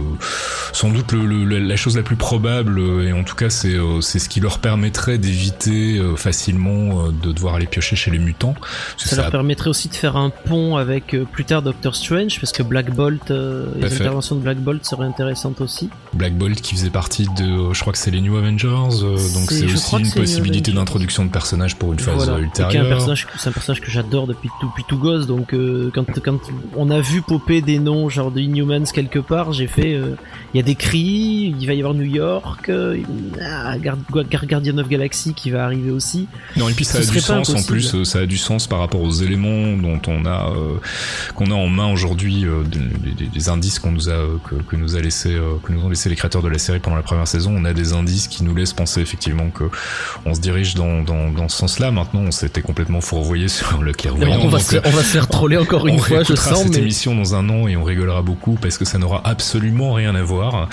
sans doute le, la chose la plus probable et en tout cas c'est c'est ce qui leur permettrait d'éviter facilement de devoir aller piocher chez les mutants. Ça, leur permettrait aussi de faire un pont avec plus tard Doctor Strange parce que Black Bolt, les interventions de Black Bolt serait intéressante aussi. Black Bolt qui faisait partie de, je crois que c'est les New Avengers, euh, donc c'est aussi une possibilité d'introduction de personnages pour une phase ultérieure. C'est un personnage que j'adore depuis tout, depuis tout gosse, donc euh, quand, quand on a vu popper des noms genre de Inhumans quelque part, j'ai fait, euh, il y a des cris, il va y avoir New York, ah, Guardian of Galaxy qui va arriver aussi. Non et puis ça a du sens en plus, ça a du sens par rapport aux éléments dont on a qu'on a en main aujourd'hui, des, des, indices qu'on nous a que, que, nous a laissé, euh, que nous ont laissé les créateurs de la série pendant la première saison, on a des indices qui nous laissent penser effectivement que on se dirige dans, dans, dans ce sens-là. Maintenant, on s'était complètement fourvoyé sur le clairvoyant. On va, se, on va se faire troller encore une fois, je sens. cette émission dans un an et on rigolera beaucoup parce que ça n'aura absolument rien à voir.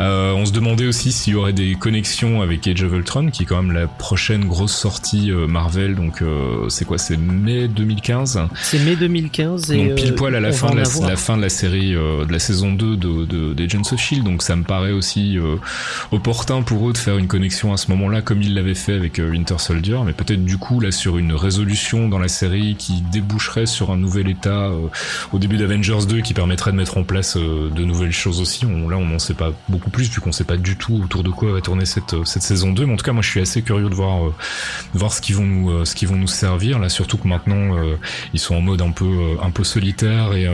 Euh, on se demandait aussi s'il y aurait des connexions avec Age of Ultron, qui est quand même la prochaine grosse sortie euh, Marvel. Donc euh, c'est quoi? C'est mai 2015. C'est mai 2015 et donc pile poil à la fin de la, la, fin de la série de la saison 2 de, de, d'Agents of Shield, donc ça me paraît aussi euh, opportun pour eux de faire une connexion à ce moment-là, comme ils l'avaient fait avec euh, Winter Soldier, mais peut-être du coup là sur une résolution dans la série qui déboucherait sur un nouvel état euh, au début d'Avengers 2 qui permettrait de mettre en place de nouvelles choses aussi. On, là, on n'en sait pas beaucoup plus vu qu'on sait pas du tout autour de quoi va tourner cette cette saison 2, mais en tout cas moi je suis assez curieux de voir de voir ce qu'ils vont nous ce qu'ils vont nous servir. Là, surtout que maintenant ils sont en mode un peu un peu solitaire et,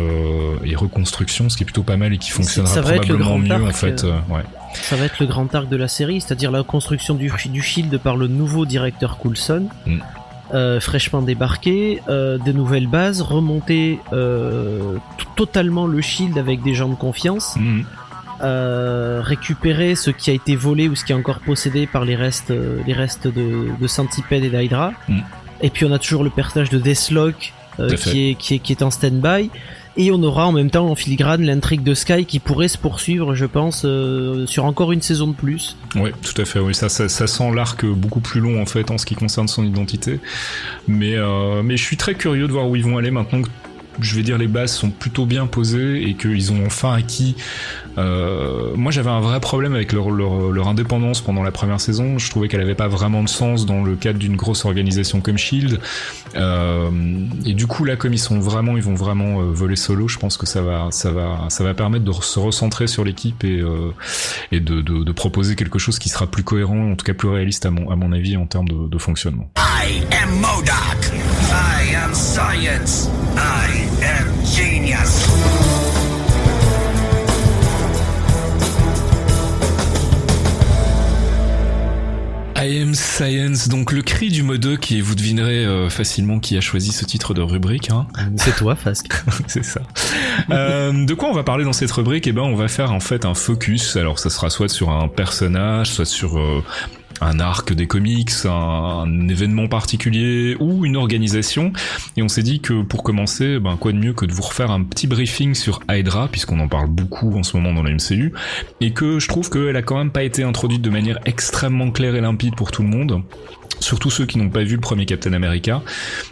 et reconstruction, ce qui est plutôt pas mal et qui fonctionne ça va être le grand mieux arc, en fait. Euh, ouais. Ça va être le grand arc de la série, c'est-à-dire la construction du, du Shield par le nouveau directeur Coulson. Mm. Euh, fraîchement débarqué, euh, des nouvelles bases, remonter euh, totalement le shield avec des gens de confiance, mm. euh, récupérer ce qui a été volé ou ce qui est encore possédé par les restes, euh, les restes de, de Centipede et d'Hydra. Mm. Et puis on a toujours le personnage de Deathlock qui est, qui, est, qui est en stand-by. Et on aura en même temps en filigrane l'intrigue de Sky qui pourrait se poursuivre, je pense, euh, sur encore une saison de plus. Oui, tout à fait. Oui, ça, ça, sent l'arc beaucoup plus long en fait en ce qui concerne son identité. Mais, euh, mais je suis très curieux de voir où ils vont aller maintenant je vais dire, les bases sont plutôt bien posées et qu'ils ont enfin acquis. Euh, moi, j'avais un vrai problème avec leur, leur, leur, indépendance pendant la première saison. Je trouvais qu'elle avait pas vraiment de sens dans le cadre d'une grosse organisation comme Shield. Euh, et du coup, là, comme ils sont vraiment, ils vont vraiment euh, voler solo, je pense que ça va, ça va, ça va permettre de se recentrer sur l'équipe et, et de, de, de, proposer quelque chose qui sera plus cohérent, en tout cas plus réaliste à mon, à mon avis en termes de, de fonctionnement. I am Modoc. I am science. I am genius. I am Science, donc le cri du mode qui vous devinerez euh, facilement qui a choisi ce titre de rubrique. Hein. C'est toi, Fasque. C'est ça. euh, de quoi on va parler dans cette rubrique? Eh ben, on va faire en fait un focus. Alors, ça sera soit sur un personnage, soit sur euh, un arc des comics, un, événement particulier ou une organisation. Et on s'est dit que pour commencer, ben quoi de mieux que de vous refaire un petit briefing sur Hydra, puisqu'on en parle beaucoup en ce moment dans la MCU, et que je trouve qu'elle a quand même pas été introduite de manière extrêmement claire et limpide pour tout le monde surtout ceux qui n'ont pas vu le premier Captain America,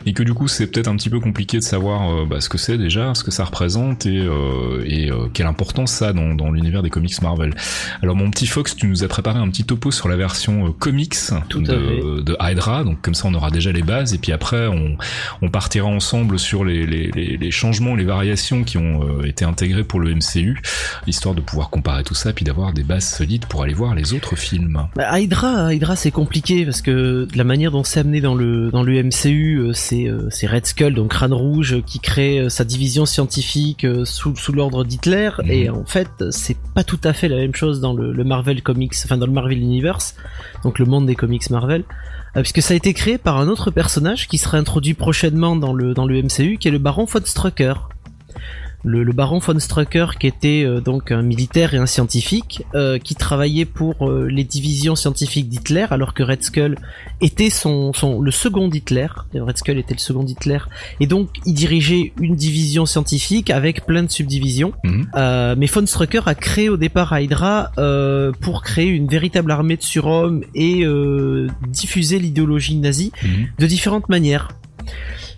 et que du coup c'est peut-être un petit peu compliqué de savoir euh, bah, ce que c'est déjà, ce que ça représente et, euh, et euh, quelle importance ça a dans, dans l'univers des comics Marvel. Alors mon petit Fox, tu nous as préparé un petit topo sur la version comics de, de, Hydra, donc comme ça on aura déjà les bases, et puis après on, on partira ensemble sur les, les, les, changements, les variations qui ont été intégrés pour le MCU, histoire de pouvoir comparer tout ça, puis d'avoir des bases solides pour aller voir les autres films. Bah, Hydra, Hydra c'est compliqué parce que la manière dont c'est amené dans le dans le MCU, euh, c'est euh, c'est Red Skull, donc Crâne Rouge, qui crée euh, sa division scientifique sous sous l'ordre d'Hitler. Mhm. Et en fait, c'est pas tout à fait la même chose dans le, Marvel Comics, enfin dans le Marvel Universe, donc le monde des comics Marvel puisque ça a été créé par un autre personnage qui sera introduit prochainement dans le dans le MCU, qui est le Baron von Strucker le, baron von Strucker qui était euh, donc un militaire et un scientifique euh, qui travaillait pour euh, les divisions scientifiques d'Hitler alors que Red Skull était son, son le second Hitler Red Skull était le second Hitler et donc il dirigeait une division scientifique avec plein de subdivisions mhm. mais von Strucker a créé au départ Hydra pour créer une véritable armée de surhommes et diffuser l'idéologie nazie mhm. de différentes manières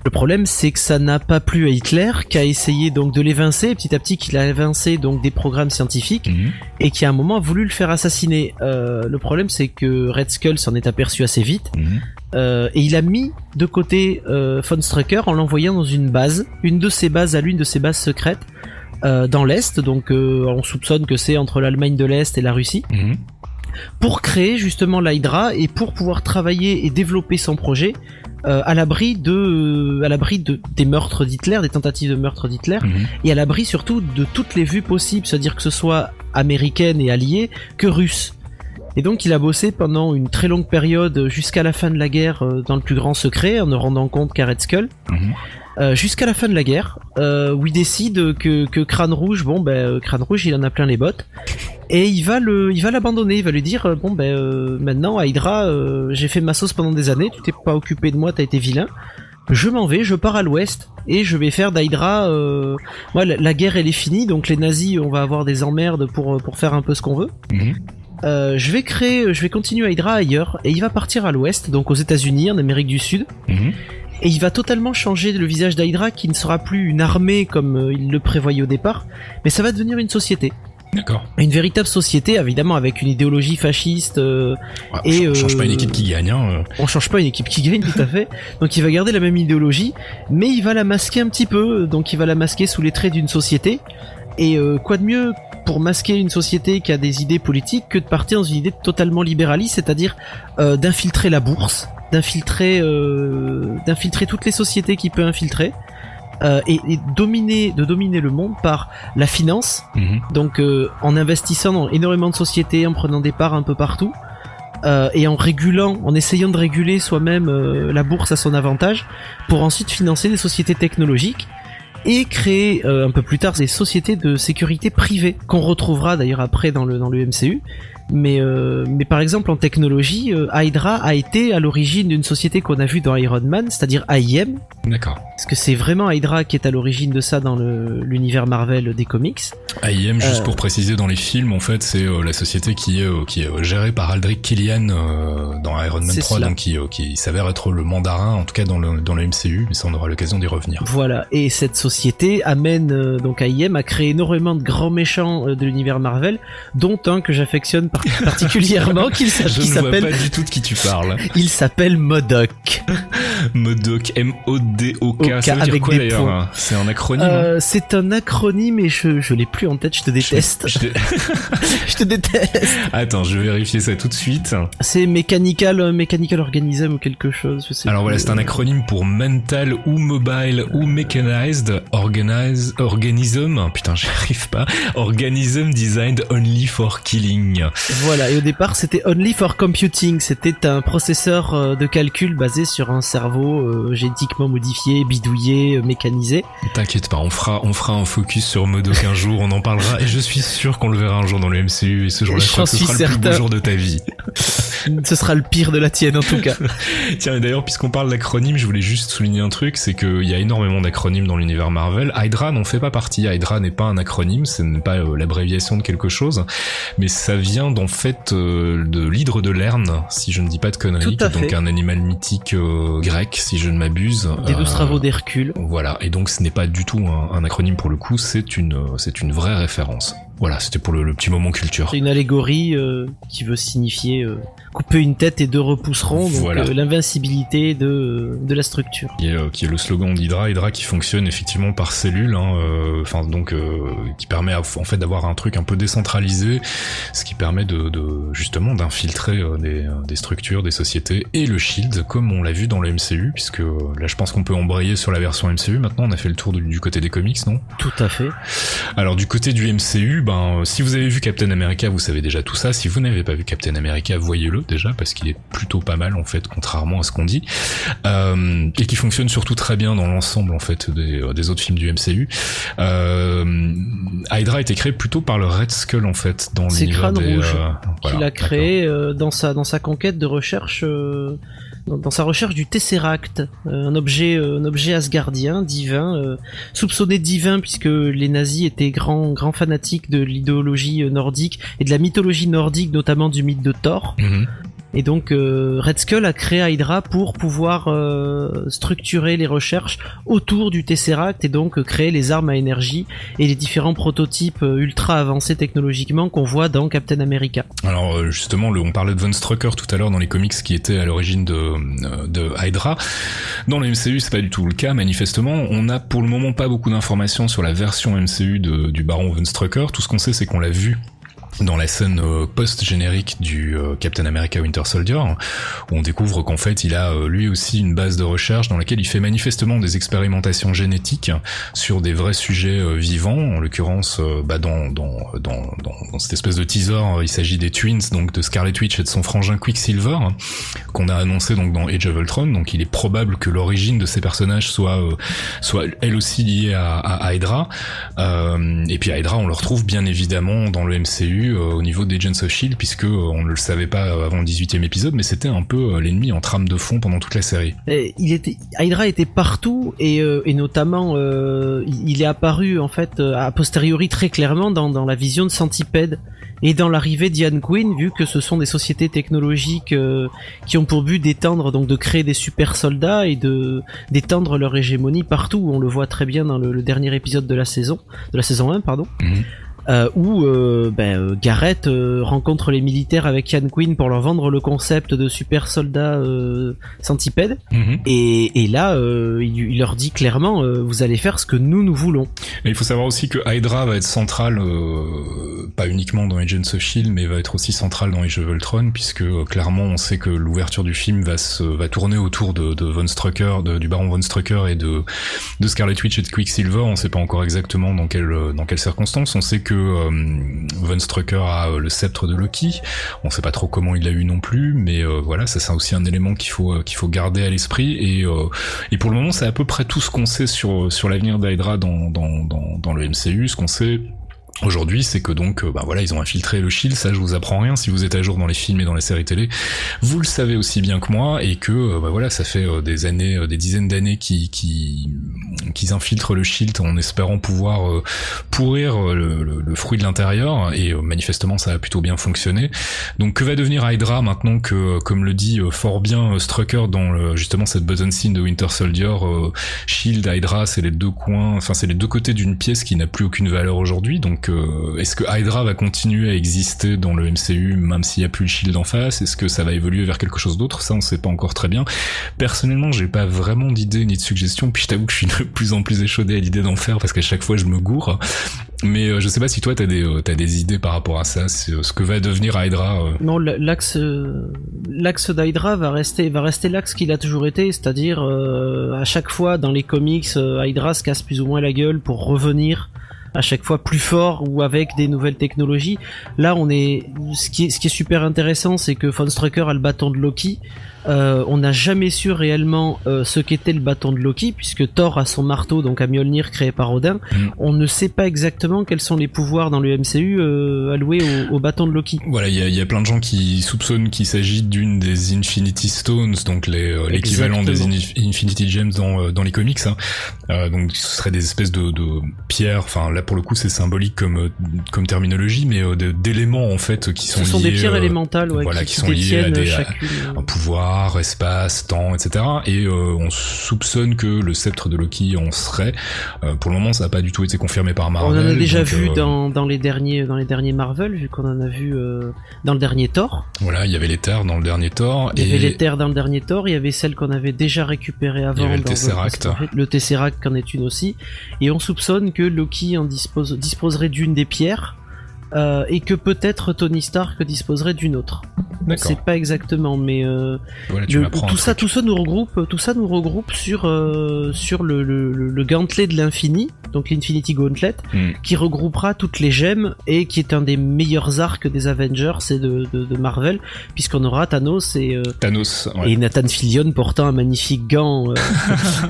le problème, c'est que ça n'a pas plu à Hitler, qui a essayé donc de l'évincer, petit à petit qu'il a évincé donc des programmes scientifiques, mhm. et qui à un moment a voulu le faire assassiner. Euh, le problème, c'est que Red Skull s'en est aperçu assez vite, mhm. euh, et il a mis de côté euh, Von Strucker en l'envoyant dans une base, une de ses bases à l'une de ses bases secrètes, dans l'Est, donc on soupçonne que c'est entre l'Allemagne de l'Est et la Russie. Mhm. pour créer justement l'Hydra et pour pouvoir travailler et développer son projet euh, à l'abri de, à l'abri de des meurtres d'Hitler, des tentatives de meurtre d'Hitler, mhm. et à l'abri surtout de toutes les vues possibles, c'est-à-dire que ce soit américaine et alliée que russe. Et donc il a bossé pendant une très longue période jusqu'à la fin de la guerre euh, dans le plus grand secret, en ne rendant compte qu'à Red Skull. Mhm. Euh, jusqu'à la fin de la guerre, euh, où il décide que, que Crâne Rouge, bon ben euh, Crâne Rouge, il en a plein les bottes, et il va le, il va l'abandonner, il va lui dire euh, bon ben maintenant Hydra, j'ai fait ma sauce pendant des années, tu t'es pas occupé de moi, t'as été vilain, je m'en vais, je pars à l'ouest et je vais faire d'Hydra. moi, la, guerre elle est finie, donc les nazis, on va avoir des emmerdes pour pour faire un peu ce qu'on veut. Mhm. je vais créer, je vais continuer Hydra ailleurs et il va partir à l'ouest, donc aux États-Unis, en Amérique du Sud. Mhm et il va totalement changer le visage d'Hydra qui ne sera plus une armée comme euh, il le prévoyait au départ, mais ça va devenir une société. D'accord. Une véritable société, évidemment, avec une idéologie fasciste. Euh, et on change pas une équipe qui gagne. Hein. On change pas une équipe qui gagne, tout à fait. Donc il va garder la même idéologie, mais il va la masquer un petit peu. Donc il va la masquer sous les traits d'une société. Et euh, quoi de mieux pour masquer une société qui a des idées politiques que de partir dans une idée totalement libéraliste, c'est-à-dire euh, d'infiltrer la bourse, d'infiltrer euh, d'infiltrer toutes les sociétés qu'il peut infiltrer. Euh, et, dominer de dominer le monde par la finance mhm. donc euh, en investissant dans énormément de sociétés en prenant des parts un peu partout euh, et en régulant en essayant de réguler soi-même la bourse à son avantage pour ensuite financer des sociétés technologiques et créer un peu plus tard des sociétés de sécurité privées qu'on retrouvera d'ailleurs après dans le dans le MCU Mais, euh, mais par exemple, en technologie, euh, Hydra a été à l'origine d'une société qu'on a vue dans Iron Man, c'est-à-dire AIM. D'accord. Parce que c'est vraiment Hydra qui est à l'origine de ça dans l'univers Marvel des comics? AIM, juste pour préciser, dans les films, en fait, c'est la société qui est, qui est gérée par Aldrich Killian dans Iron Man 3, donc qui, qui s'avère être le mandarin, en tout cas dans le, dans le MCU, mais ça on aura l'occasion d'y revenir. Voilà, et cette société amène donc AIM à créer énormément de grands méchants de l'univers Marvel, dont un que j'affectionne particulièrement, qu'il s'appelle. pas du tout de qui tu parles. Il s'appelle Modoc. Modoc, M-O-D-O-K. Ça veut dire quoi d'ailleurs C'est un acronyme. Euh, c'est un acronyme et je, je l'ai plus en tête. Je te déteste. Je, te... déteste. Attends, je vais vérifier ça tout de suite. C'est mechanical, euh, mechanical organism ou quelque chose. Je sais Alors voilà, c'est un acronyme pour mental ou mobile ou mechanized organize organism. Putain, j'y arrive pas. Organism designed only for killing. Voilà, et au départ c'était Only for Computing, c'était un processeur euh, de calcul basé sur un cerveau euh, génétiquement modifié, bidouillé, euh, mécanisé. T'inquiète pas, on fera, on fera un focus sur Modoc un jour, on en parlera, et je suis sûr qu'on le verra un jour dans le MCU, et ce jour-là, je crois que ce sera le plus beau jour de ta vie. ce sera le pire de la tienne en tout cas. Tiens, et d'ailleurs, puisqu'on parle d'acronymes, je voulais juste souligner un truc, c'est qu'il y a énormément d'acronymes dans l'univers Marvel. Hydra n'en fait pas partie, Hydra n'est pas un acronyme, ce n'est pas l'abréviation de quelque chose, mais ça vient d'en fait euh, de l'hydre de Lerne, si je ne dis pas de conneries, donc un animal mythique euh, grec, si je ne m'abuse. Des deux travaux d'Hercule. Voilà, et donc ce n'est pas du tout un, acronyme pour le coup, c'est une, c'est une vraie référence. Voilà, c'était pour le, petit moment culture. C'est une allégorie qui veut signifier couper une tête et deux repousseront, donc euh, l'invincibilité de, de la structure. Qui est, euh, qui est le slogan d'Hydra, Hydra qui fonctionne effectivement par cellule, hein, euh, enfin donc qui permet en fait d'avoir un truc un peu décentralisé, ce qui permet de, de justement d'infiltrer des, des, structures, des sociétés et le Shield comme on l'a vu dans le MCU, puisque là je pense qu'on peut embrayer sur la version MCU. Maintenant on a fait le tour du, du côté des comics, non? Tout à fait. Alors du côté du MCU, ben si vous avez vu Captain America, vous savez déjà tout ça. Si vous n'avez pas vu Captain America, voyez-le déjà parce qu'il est plutôt pas mal en fait contrairement à ce qu'on dit euh, et qui fonctionne surtout très bien dans l'ensemble en fait des, euh, des, autres films du MCU. Euh, Hydra a été créé plutôt par le Red Skull en fait dans l'univers des rouge euh, qu'il a créé euh, dans sa dans sa conquête de recherche dans, sa recherche du Tesseract, un objet, un objet asgardien, divin, soupçonné divin puisque les nazis étaient grands, grands fanatiques de l'idéologie nordique et de la mythologie nordique, notamment du mythe de Thor. Mhm. Et donc euh, Red Skull a créé Hydra pour pouvoir euh, structurer les recherches autour du Tesseract et donc euh, créer les armes à énergie et les différents prototypes ultra avancés technologiquement qu'on voit dans Captain America. Alors justement, on parlait de Von Strucker tout à l'heure dans les comics qui étaient à l'origine de, de Hydra. Dans le MCU, c'est pas du tout le cas manifestement. On a pour le moment pas beaucoup d'informations sur la version MCU du Baron Von Strucker. Tout ce qu'on sait, c'est qu'on l'a vu dans la scène euh, post-générique du euh, Captain America Winter Soldier, où on découvre qu'en fait il a euh, lui aussi une base de recherche dans laquelle il fait manifestement des expérimentations génétiques sur des vrais sujets vivants. En l'occurrence, bah dans, dans, dans, dans, cette espèce de teaser, il s'agit des twins, donc de Scarlet Witch et de son frangin Quicksilver, qu'on a annoncé donc dans Age of Ultron. Donc il est probable que l'origine de ces personnages soit soit elle aussi liée à, à Hydra. et puis Hydra, on le retrouve bien évidemment dans le MCU euh, au niveau d'Agents of Shield puisque euh, on ne le savait pas avant le 18e épisode mais c'était un peu euh, l'ennemi en trame de fond pendant toute la série. il était Hydra était partout et, et notamment il est apparu en fait a posteriori très clairement dans, dans la vision de Centipede et dans l'arrivée d'Ian Quinn, vu que ce sont des sociétés technologiques qui ont pour but d'étendre, donc de créer des super soldats et de d'étendre leur hégémonie partout. On le voit très bien dans le, dernier épisode de la saison, de la saison 1, pardon. Mhm euh, où euh, ben, euh, Garrett euh, rencontre les militaires avec Ian Quinn pour leur vendre le concept de super soldat euh, centipède. Mhm. et, et, là, il, il, leur dit clairement, vous allez faire ce que nous nous voulons. Il faut savoir aussi que Hydra va être central, pas uniquement dans Agents of Shield, mais va être aussi central dans Age of Ultron, puisque clairement on sait que l'ouverture du film va se va tourner autour de, de Von Strucker, de, du Baron Von Strucker et de de Scarlet Witch et de Quicksilver. On sait pas encore exactement dans quelles dans quelles circonstances. On sait que euh, Von Strucker a euh, le sceptre de Loki. On sait pas trop comment il l'a eu non plus, mais euh, voilà, ça c'est aussi un élément qu'il faut qu'il faut garder à l'esprit. Et, pour le moment, c'est à peu près tout ce qu'on sait sur sur l'avenir d'Hydra dans, dans, le MCU. Ce qu'on sait Aujourd'hui, c'est que donc, bah voilà, ils ont infiltré le Shield. Ça, je vous apprends rien. Si vous êtes à jour dans les films et dans les séries télé, vous le savez aussi bien que moi, et que bah voilà, ça fait des années, des dizaines d'années qu'ils qui, qu'ils infiltrent le Shield en espérant pouvoir pourrir le, fruit de l'intérieur. Et manifestement, ça a plutôt bien fonctionné. Donc, que va devenir Hydra maintenant que, comme le dit fort bien Strucker dans le, justement cette button scene de Winter Soldier, Shield, Hydra, c'est les deux coins, enfin c'est les deux côtés d'une pièce qui n'a plus aucune valeur aujourd'hui. Donc est-ce que Hydra va continuer à exister dans le MCU même s'il n'y a plus le Shield en face? Est-ce que ça va évoluer vers quelque chose d'autre? Ça, on sait pas encore très bien. Personnellement, j'ai pas vraiment d'idée ni de suggestion. Puis je t'avoue que je suis plus en plus échaudé à l'idée d'en faire parce qu'à chaque fois, je me gourre. Mais euh, je sais pas si toi t'as des euh, des idées par rapport à ça, euh, ce que va devenir Hydra. Non, l'axe l'axe d'Hydra va rester va rester l'axe qu'il a toujours été, c'est-à-dire à chaque fois dans les comics, Hydra se casse plus ou moins la gueule pour revenir à chaque fois plus fort ou avec des nouvelles technologies. Là, on est ce qui est, ce qui est super intéressant, c'est que Von a le bâton de Loki. Euh, on n'a jamais su réellement euh, ce qu'était le bâton de Loki, puisque Thor a son marteau, donc à Mjolnir créé par Odin. Mm. On ne sait pas exactement quels sont les pouvoirs dans le MCU euh, alloués au, bâton de Loki. Voilà, il y a, plein de gens qui soupçonnent qu'il s'agit d'une des Infinity Stones, donc l'équivalent des Infinity Gems dans, dans les comics. Hein. donc ce serait des espèces de, de pierres. Enfin là pour le coup c'est symbolique comme comme terminologie, mais d'éléments en fait qui sont ce sont des pierres élémentales, ouais, voilà, qui, sont liées à, des, un pouvoir espace, temps, etc. Et euh, on soupçonne que le sceptre de Loki en serait. Euh, pour le moment, ça n'a pas du tout été confirmé par Marvel. On en a déjà vu euh, dans, dans, les derniers dans les derniers Marvel, vu qu'on en a vu dans le dernier Thor. Voilà, il y avait les terres dans le dernier Thor. Il y avait les terres dans le dernier Thor. Il y avait celle qu'on avait déjà récupérée avant. Il y avait le Tesseract. Le Tesseract qu'en est une aussi. Et on soupçonne que Loki en dispose, disposerait d'une des pierres euh, et que peut-être Tony Stark disposerait d'une autre. Sait pas exactement, mais euh, tout ça, tout ça nous regroupe, tout ça nous regroupe sur euh, sur le, le, le, gantelet de l'infini, donc l'Infinity Gauntlet, hmm. qui regroupera toutes les gemmes et qui est un des meilleurs arcs des Avengers et de, de, de Marvel, puisqu'on aura Thanos et Thanos et Nathan Fillion portant un magnifique gant.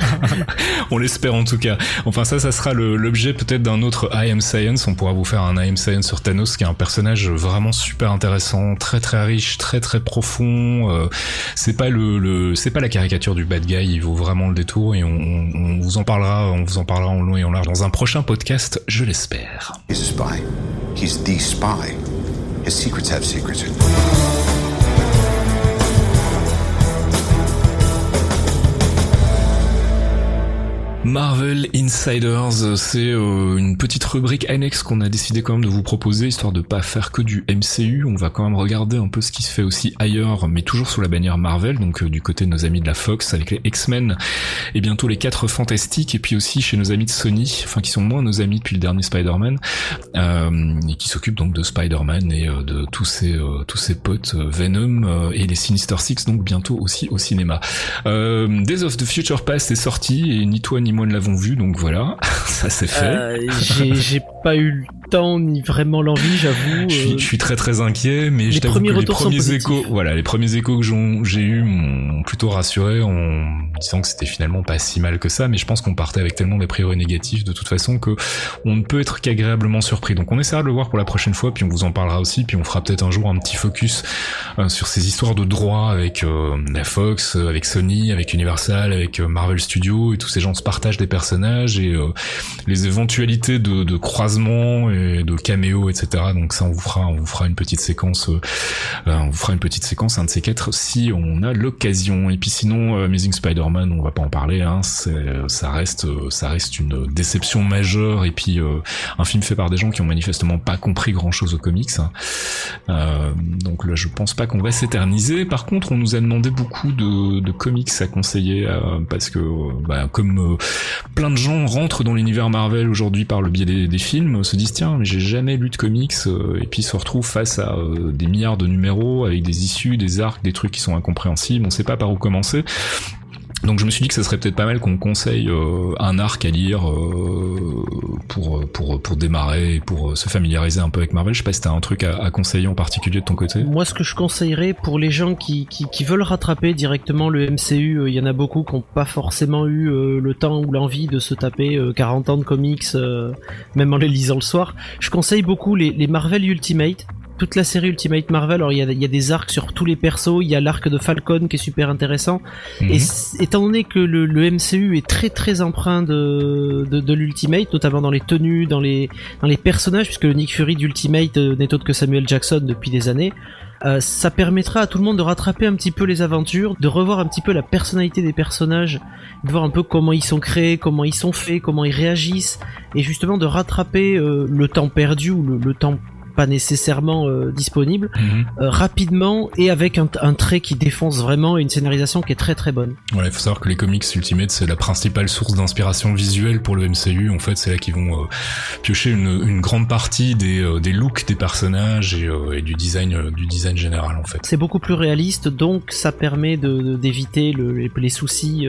On l'espère en tout cas. Enfin ça, ça sera l'objet peut-être d'un autre I Am Science. On pourra vous faire un I Am Science sur Thanos qui est un personnage vraiment super intéressant, très très riche, très très profond. Euh, c'est pas le, c'est pas la caricature du bad guy, il vaut vraiment le détour et on, vous en parlera, on vous en parlera en long et en large dans un prochain podcast, je l'espère. He's a spy. He's the spy. His secrets have secrets. Marvel Insiders, c'est euh, une petite rubrique annexe qu'on a décidé quand même de vous proposer, histoire de pas faire que du MCU. On va quand même regarder un peu ce qui se fait aussi ailleurs, mais toujours sous la bannière Marvel, donc euh, du côté de nos amis de la Fox avec les X-Men et bientôt les 4 Fantastiques, et puis aussi chez nos amis de Sony, enfin qui sont moins nos amis depuis le dernier Spider-Man, euh, et qui s'occupent donc de Spider-Man et de tous ses tous ses potes Venom et les Sinister Six, donc bientôt aussi au cinéma. Days of the Future Past est sorti et ni toi ni moi ne l'avons vu, donc voilà, ça c'est fait. Euh, j'ai pas eu temps ni vraiment l'envie, j'avoue. Je, euh. je, suis très très inquiet, mais je t'avoue que les premiers échos, voilà, les premiers échos que j'ai eu m'ont plutôt rassuré en disant que c'était finalement pas si mal que ça, mais je pense qu'on partait avec tellement des priori négatifs de toute façon que on ne peut être qu'agréablement surpris. Donc on essaiera de le voir pour la prochaine fois, puis on vous en parlera aussi, puis on fera peut-être un jour un petit focus euh, sur ces histoires de droit avec la Fox, avec Sony, avec Universal, avec Marvel Studios et tous ces gens se partagent des personnages et euh, les éventualités de, de croisement et de caméo, etc. Donc ça, on vous fera, on vous fera une petite séquence, euh, euh, on vous fera une petite séquence, un de ces quatre, si on a l'occasion. Et puis sinon, Amazing Spider-Man, on va pas en parler. Hein, ça reste, ça reste une déception majeure et puis un film fait par des gens qui ont manifestement pas compris grand-chose aux comics. Hein. donc là, je pense pas qu'on va s'éterniser. Par contre, on nous a demandé beaucoup de, comics à conseiller parce que, bah, comme plein de gens rentrent dans l'univers Marvel aujourd'hui par le biais des, films, se disent tiens mais j'ai jamais lu de comics euh, et puis se retrouvent face à euh, des milliards de numéros avec des issues, des arcs, des trucs qui sont incompréhensibles, on sait pas par où commencer. Donc je me suis dit que ça serait peut-être pas mal qu'on conseille euh, un arc à lire euh, pour, démarrer et pour se familiariser un peu avec Marvel. Je sais pas si t'as un truc à, conseiller en particulier de ton côté. Moi ce que je conseillerais pour les gens qui, veulent rattraper directement le MCU, il y en a beaucoup qui n'ont pas forcément eu le temps ou l'envie de se taper 40 ans de comics, même en les lisant le soir. Je conseille beaucoup les Marvel Ultimate toute la série Ultimate Marvel, alors il y a, des arcs sur tous les persos, il y a l'arc de Falcon qui est super intéressant. Mhm. Et étant donné que le, MCU est très très empreint de, de, l'Ultimate, notamment dans les tenues, dans les, dans les personnages, puisque le Nick Fury d'Ultimate euh, n'est autre que Samuel Jackson depuis des années, euh, ça permettra à tout le monde de rattraper un petit peu les aventures, de revoir un petit peu la personnalité des personnages, de voir un peu comment ils sont créés, comment ils sont faits, comment ils réagissent, et justement de rattraper euh, le temps perdu ou le, le temps pas nécessairement euh, disponible, mhm. euh, rapidement et avec un, trait qui défonce vraiment et une scénarisation qui est très très bonne. Voilà, il faut savoir que les comics Ultimate c'est la principale source d'inspiration visuelle pour le MCU. En fait, c'est là qu'ils vont euh, piocher une, une, grande partie des, des looks des personnages et, et, du design du design général en fait. C'est beaucoup plus réaliste, donc ça permet d'éviter de, d'éviter le, les, soucis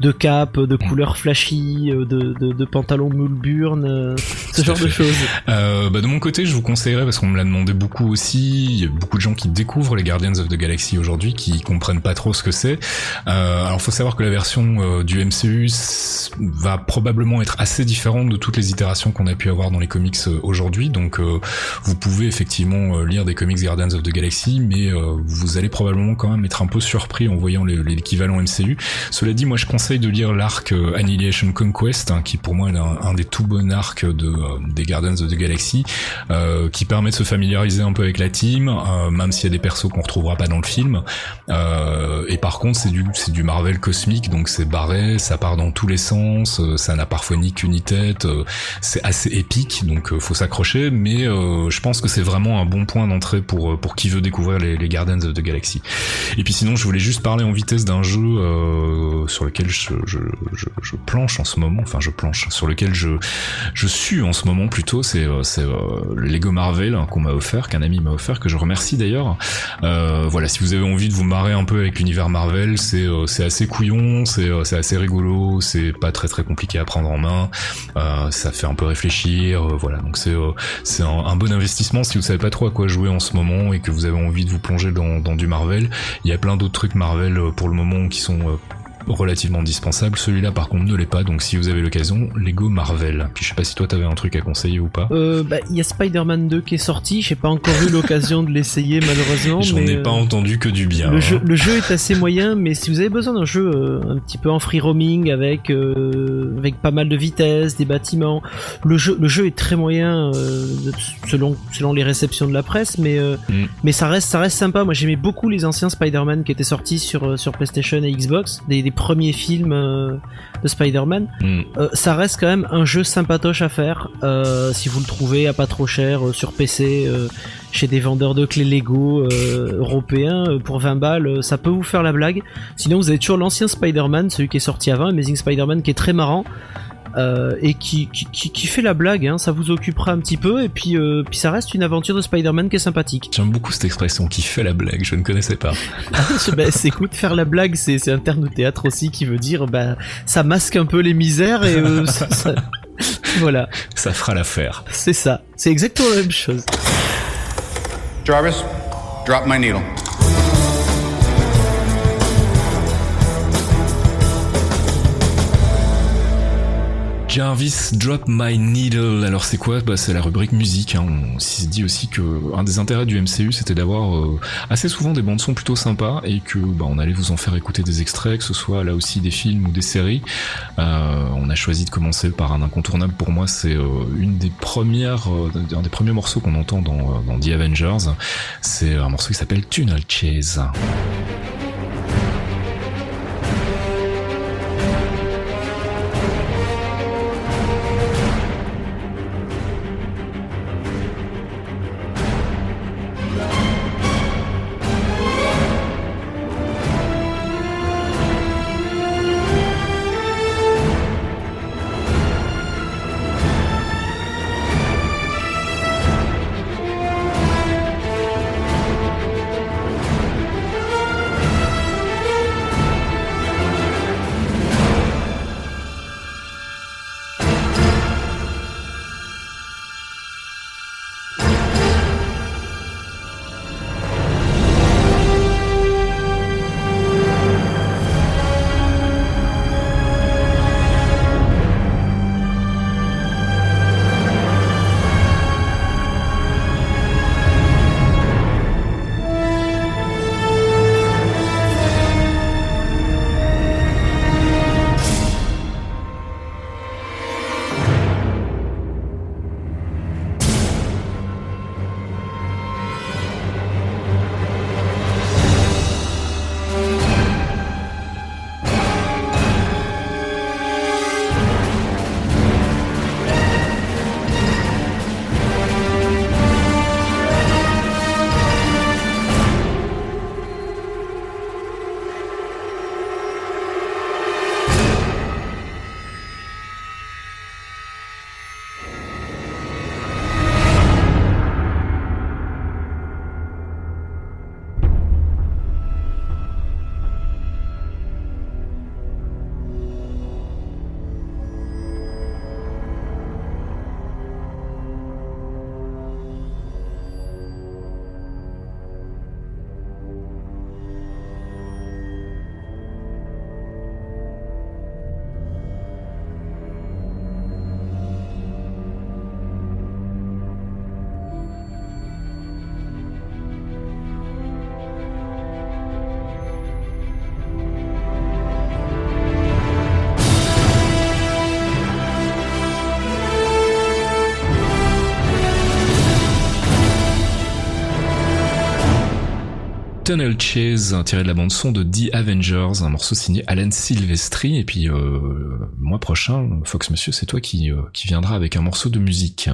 de cap, de mm. couleurs flashy, de, de, de pantalons Mulburn, ce genre de choses. bah, de mon côté, je vous conseillerais parce qu'on me l'a demandé beaucoup aussi. Il y a beaucoup de gens qui découvrent les Guardians of the Galaxy aujourd'hui, qui comprennent pas trop ce que c'est. Euh, alors faut savoir que la version euh, du MCU va probablement être assez différente de toutes les itérations qu'on a pu avoir dans les comics euh, aujourd'hui. Donc euh, vous pouvez effectivement lire des comics Guardians of the Galaxy, mais vous allez probablement quand même être un peu surpris en voyant l'équivalent MCU. Cela dit, moi je conseille de lire l'arc Annihilation Conquest, hein, qui pour moi est un, des tout bons arcs de, des Guardians of the Galaxy, qui permet de se familiariser un peu avec la team, euh, même s'il y a des persos qu'on retrouvera pas dans le film. Euh, et par contre, c'est du c'est du Marvel cosmique, donc c'est barré, ça part dans tous les sens, euh, ça n'a parfois ni qu'une ni tête, c'est assez épique, donc faut s'accrocher. Mais je pense que c'est vraiment un bon point d'entrée pour pour qui veut découvrir les, les Guardians of the Galaxy. Et puis sinon, je voulais juste parler en vitesse d'un jeu sur lequel je, je, je, je, planche en ce moment, enfin je planche, sur lequel je je suis en ce moment plutôt, c'est c'est Lego Marvel qu'on m'a offert, qu'un ami m'a offert, que je remercie d'ailleurs. Euh, voilà, si vous avez envie de vous marrer un peu avec l'univers Marvel, c'est euh, assez couillon, c'est euh, c'est assez rigolo, c'est pas très très compliqué à prendre en main, ça fait un peu réfléchir, voilà. Donc c'est un, bon investissement si vous savez pas trop à quoi jouer en ce moment et que vous avez envie de vous plonger dans du Marvel. Il y a plein d'autres trucs Marvel pour le moment qui sont relativement indispensable. Celui-là, par contre, ne l'est pas. Donc, si vous avez l'occasion, Lego Marvel. Puis, je sais pas si toi, t'avais un truc à conseiller ou pas. Euh, bah, il y a Spider-Man 2 qui est sorti. J'ai pas encore eu l'occasion de l'essayer, malheureusement. J'en ai pas euh, entendu que du bien. Le, jeu, hein. le jeu est assez moyen, mais si vous avez besoin d'un jeu euh, un petit peu en free roaming avec avec pas mal de vitesse, des bâtiments, le jeu le jeu est très moyen selon selon les réceptions de la presse, mais mm. mais ça reste ça reste sympa. Moi, j'aimais beaucoup les anciens Spider-Man qui étaient sortis sur sur PlayStation et Xbox, des premier film euh, de Spider-Man. Hmm. Euh, ça reste quand même un jeu sympatoche à faire euh, si vous le trouvez à pas trop cher sur PC chez des vendeurs de clés Lego européens pour 20 balles, ça peut vous faire la blague. Sinon vous avez toujours l'ancien Spider-Man, celui qui est sorti avant, Amazing Spider-Man qui est très marrant. Euh, et qui, qui, qui, fait la blague, hein, ça vous occupera un petit peu, et puis, euh, puis ça reste une aventure de Spider-Man qui est sympathique. J'aime beaucoup cette expression, qui fait la blague, je ne connaissais pas. bah, écoute, faire la blague, c'est un terme de théâtre aussi qui veut dire, bah, ça masque un peu les misères, et euh, ça, voilà. Ça fera l'affaire. C'est ça, c'est exactement la même chose. Jarvis, drop my needle. Jarvis Drop My Needle. Alors c'est quoi? Bah, C'est la rubrique musique. Hein. On s'est dit aussi que un des intérêts du MCU c'était d'avoir euh, assez souvent des bandes son plutôt sympas et que bah, on allait vous en faire écouter des extraits, que ce soit là aussi des films ou des séries. Euh, on a choisi de commencer par un incontournable pour moi. C'est euh, une des premières, un des premiers morceaux qu'on entend dans The Avengers. C'est un morceau qui s'appelle Tunnel Chase. Tunnel Chase, tiré de la bande son de The Avengers, un morceau signé Alan Silvestri. Et puis, euh, mois prochain, Fox Monsieur, c'est toi qui, euh, qui viendra avec un morceau de musique.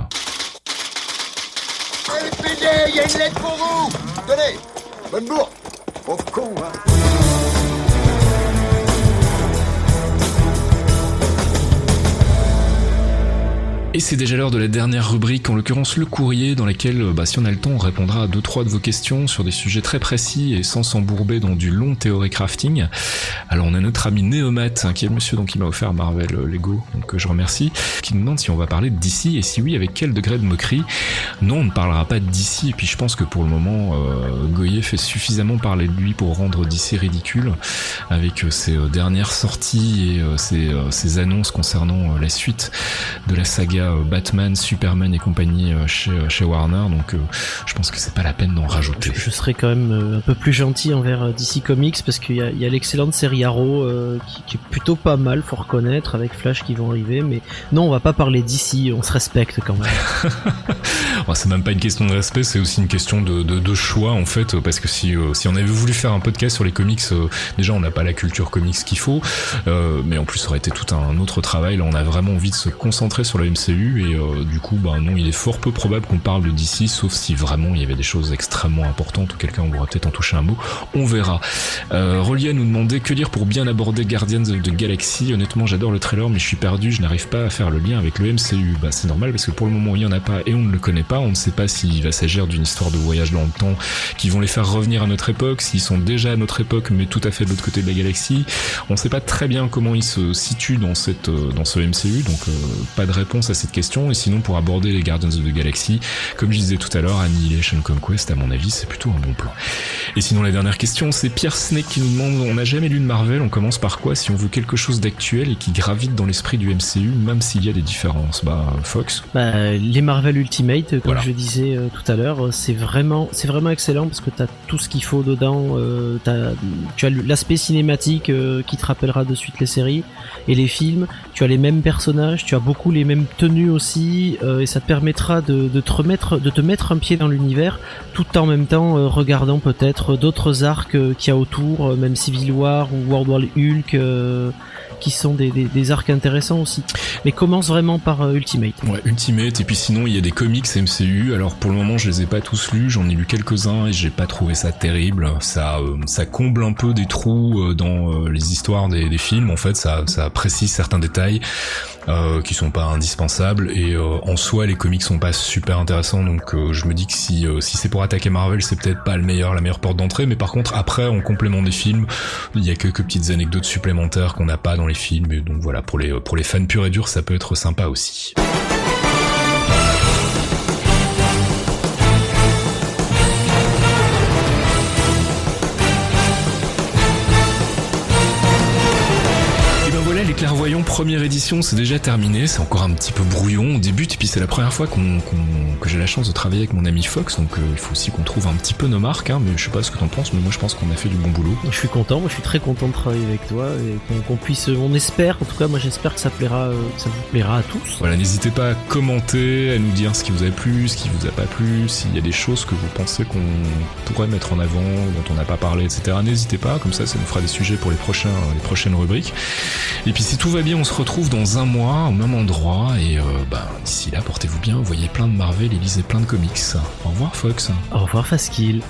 il y a une lettre pour vous Tenez, bonne bourre con, hein Et c'est déjà l'heure de la dernière rubrique, en l'occurrence le courrier, dans laquelle, bah, si on a le temps, on répondra à deux trois de vos questions sur des sujets très précis et sans s'embourber dans du long théorie crafting. Alors on a notre ami Néomat, hein, qui est le monsieur donc qui m'a offert Marvel euh, Lego, donc euh, je remercie, qui nous demande si on va parler de DC et si oui, avec quel degré de moquerie. Non, on ne parlera pas de DC, et puis je pense que pour le moment, euh, Goyer fait suffisamment parler de lui pour rendre DC ridicule, avec euh, ses dernières sorties et ses annonces concernant la suite de la saga euh, Batman, Superman et compagnie euh, chez, euh, chez Warner, donc je pense que c'est pas la peine d'en rajouter. Je, serais quand même un peu plus gentil envers DC Comics parce qu'il y a, l'excellente série Arrow qui, est plutôt pas mal, faut reconnaître, avec Flash qui vont arriver, mais non, on va pas parler d'ici, on se respecte quand même. c'est même pas une question de respect, c'est aussi une question de, de, choix en fait, parce que si, si on avait voulu faire un podcast sur les comics, déjà on n'a pas la culture comics qu'il faut, mais en plus ça aurait été tout un autre travail, là on a vraiment envie de se concentrer sur la MCU et euh, du coup bah non il est fort peu probable qu'on parle de DC sauf si vraiment il y avait des choses extrêmement importantes ou quelqu'un pourra peut-être en toucher un mot. On verra. Euh, Relia nous demandait que dire pour bien aborder Guardians of the Galaxy. Honnêtement j'adore le trailer mais je suis perdu je n'arrive pas à faire le lien avec le MCU bah c'est normal parce que pour le moment il y en a pas et on ne le connaît pas. On ne sait pas s'il va s'agir d'une histoire de voyage dans le temps qui vont les faire revenir à notre époque s'ils sont déjà à notre époque mais tout à fait de l'autre côté de la galaxie. On ne sait pas très bien comment ils se situent dans cette euh, dans ce MCU donc pas de réponse à cette question. Et sinon, pour aborder les Guardians of the Galaxy, comme je disais tout à l'heure, Annihilation Conquest, à mon avis, c'est plutôt un bon plan. Et sinon, la dernière question, c'est Pierre Snake qui nous demande, on n'a jamais lu de Marvel, on commence par quoi si on veut quelque chose d'actuel et qui gravite dans l'esprit du MCU, même s'il y a des différences Bah, Fox bah, Les Marvel Ultimate, comme je disais euh, tout à l'heure, c'est vraiment, c'est vraiment excellent parce que tu as tout ce qu'il faut dedans. Euh, as, tu as l'aspect cinématique euh, qui te rappellera de suite les séries et les films. Tu as les mêmes personnages, tu as beaucoup les mêmes tenues aussi, euh, et ça te permettra de, te remettre, de te mettre un pied dans l'univers, tout en même temps euh, regardant peut-être d'autres arcs euh, qu'il y a autour, même Civil War ou World War Hulk qui sont des, arcs intéressants aussi. Mais commence vraiment par Ultimate. Ouais, Ultimate, et puis sinon il y a des comics MCU. Alors pour le moment je les ai pas tous lus, j'en ai lu quelques-uns et j'ai pas trouvé ça terrible. Ça, ça comble un peu des trous dans les histoires des, des, films. En fait, ça, ça précise certains détails euh, qui sont pas indispensables et euh, en soi les comics sont pas super intéressants donc euh, je me dis que si euh, si c'est pour attaquer Marvel c'est peut-être pas le meilleur la meilleure porte d'entrée mais par contre après en complément des films il y a quelques petites anecdotes supplémentaires qu'on n'a pas dans les films et donc voilà pour les pour les fans purs et durs ça peut être sympa aussi. Clairvoyants première édition, c'est déjà terminé, c'est encore un petit peu brouillon, on débute et puis c'est la première fois qu'on, que j'ai la chance de travailler avec mon ami Fox, donc euh, il faut aussi qu'on trouve un petit peu nos marques, hein, mais je sais pas ce que t'en penses, mais moi je pense qu'on a fait du bon boulot. Je suis content, moi je suis très content de travailler avec toi et qu'on, puisse, on espère, en tout cas moi j'espère que ça plaira, euh, ça vous plaira à tous. Voilà, n'hésitez pas à commenter, à nous dire ce qui vous a plu, ce qui vous a pas plu, s'il y a des choses que vous pensez qu'on pourrait mettre en avant, dont on n'a pas parlé, etc. N'hésitez pas, comme ça ça nous fera des sujets pour les prochains, les prochaines rubriques. Et puis si tout va bien, on se retrouve dans un mois au même endroit. Et euh, bah, d'ici là, portez-vous bien, voyez plein de Marvel et lisez plein de comics. Au revoir Fox. Au revoir Faskill.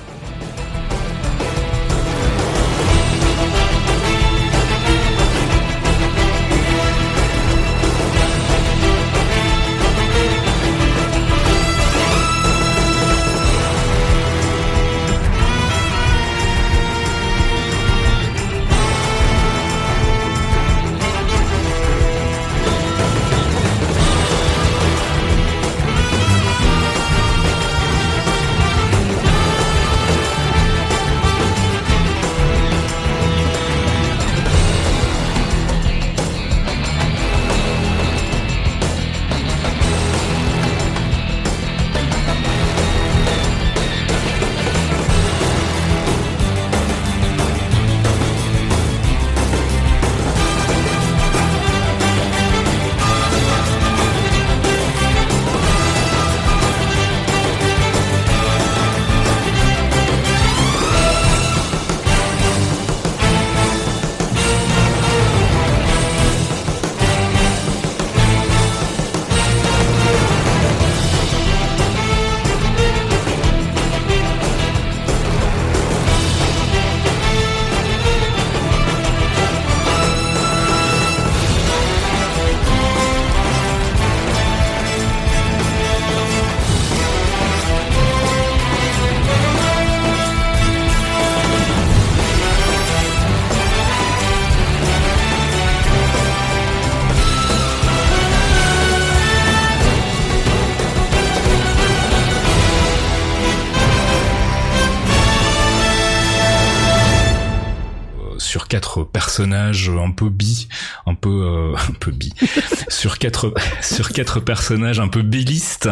Personnages un peu bi, un peu euh, un peu bi, sur quatre sur quatre personnages un peu bilistes.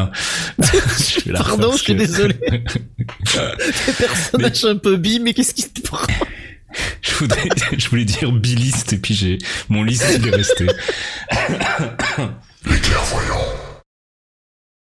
Pardon, je suis désolé. Des personnages un peu bi, mais qu'est-ce qui te prend je, voulais, je voulais dire biliste et puis j'ai mon liste il est resté. Les clairvoyants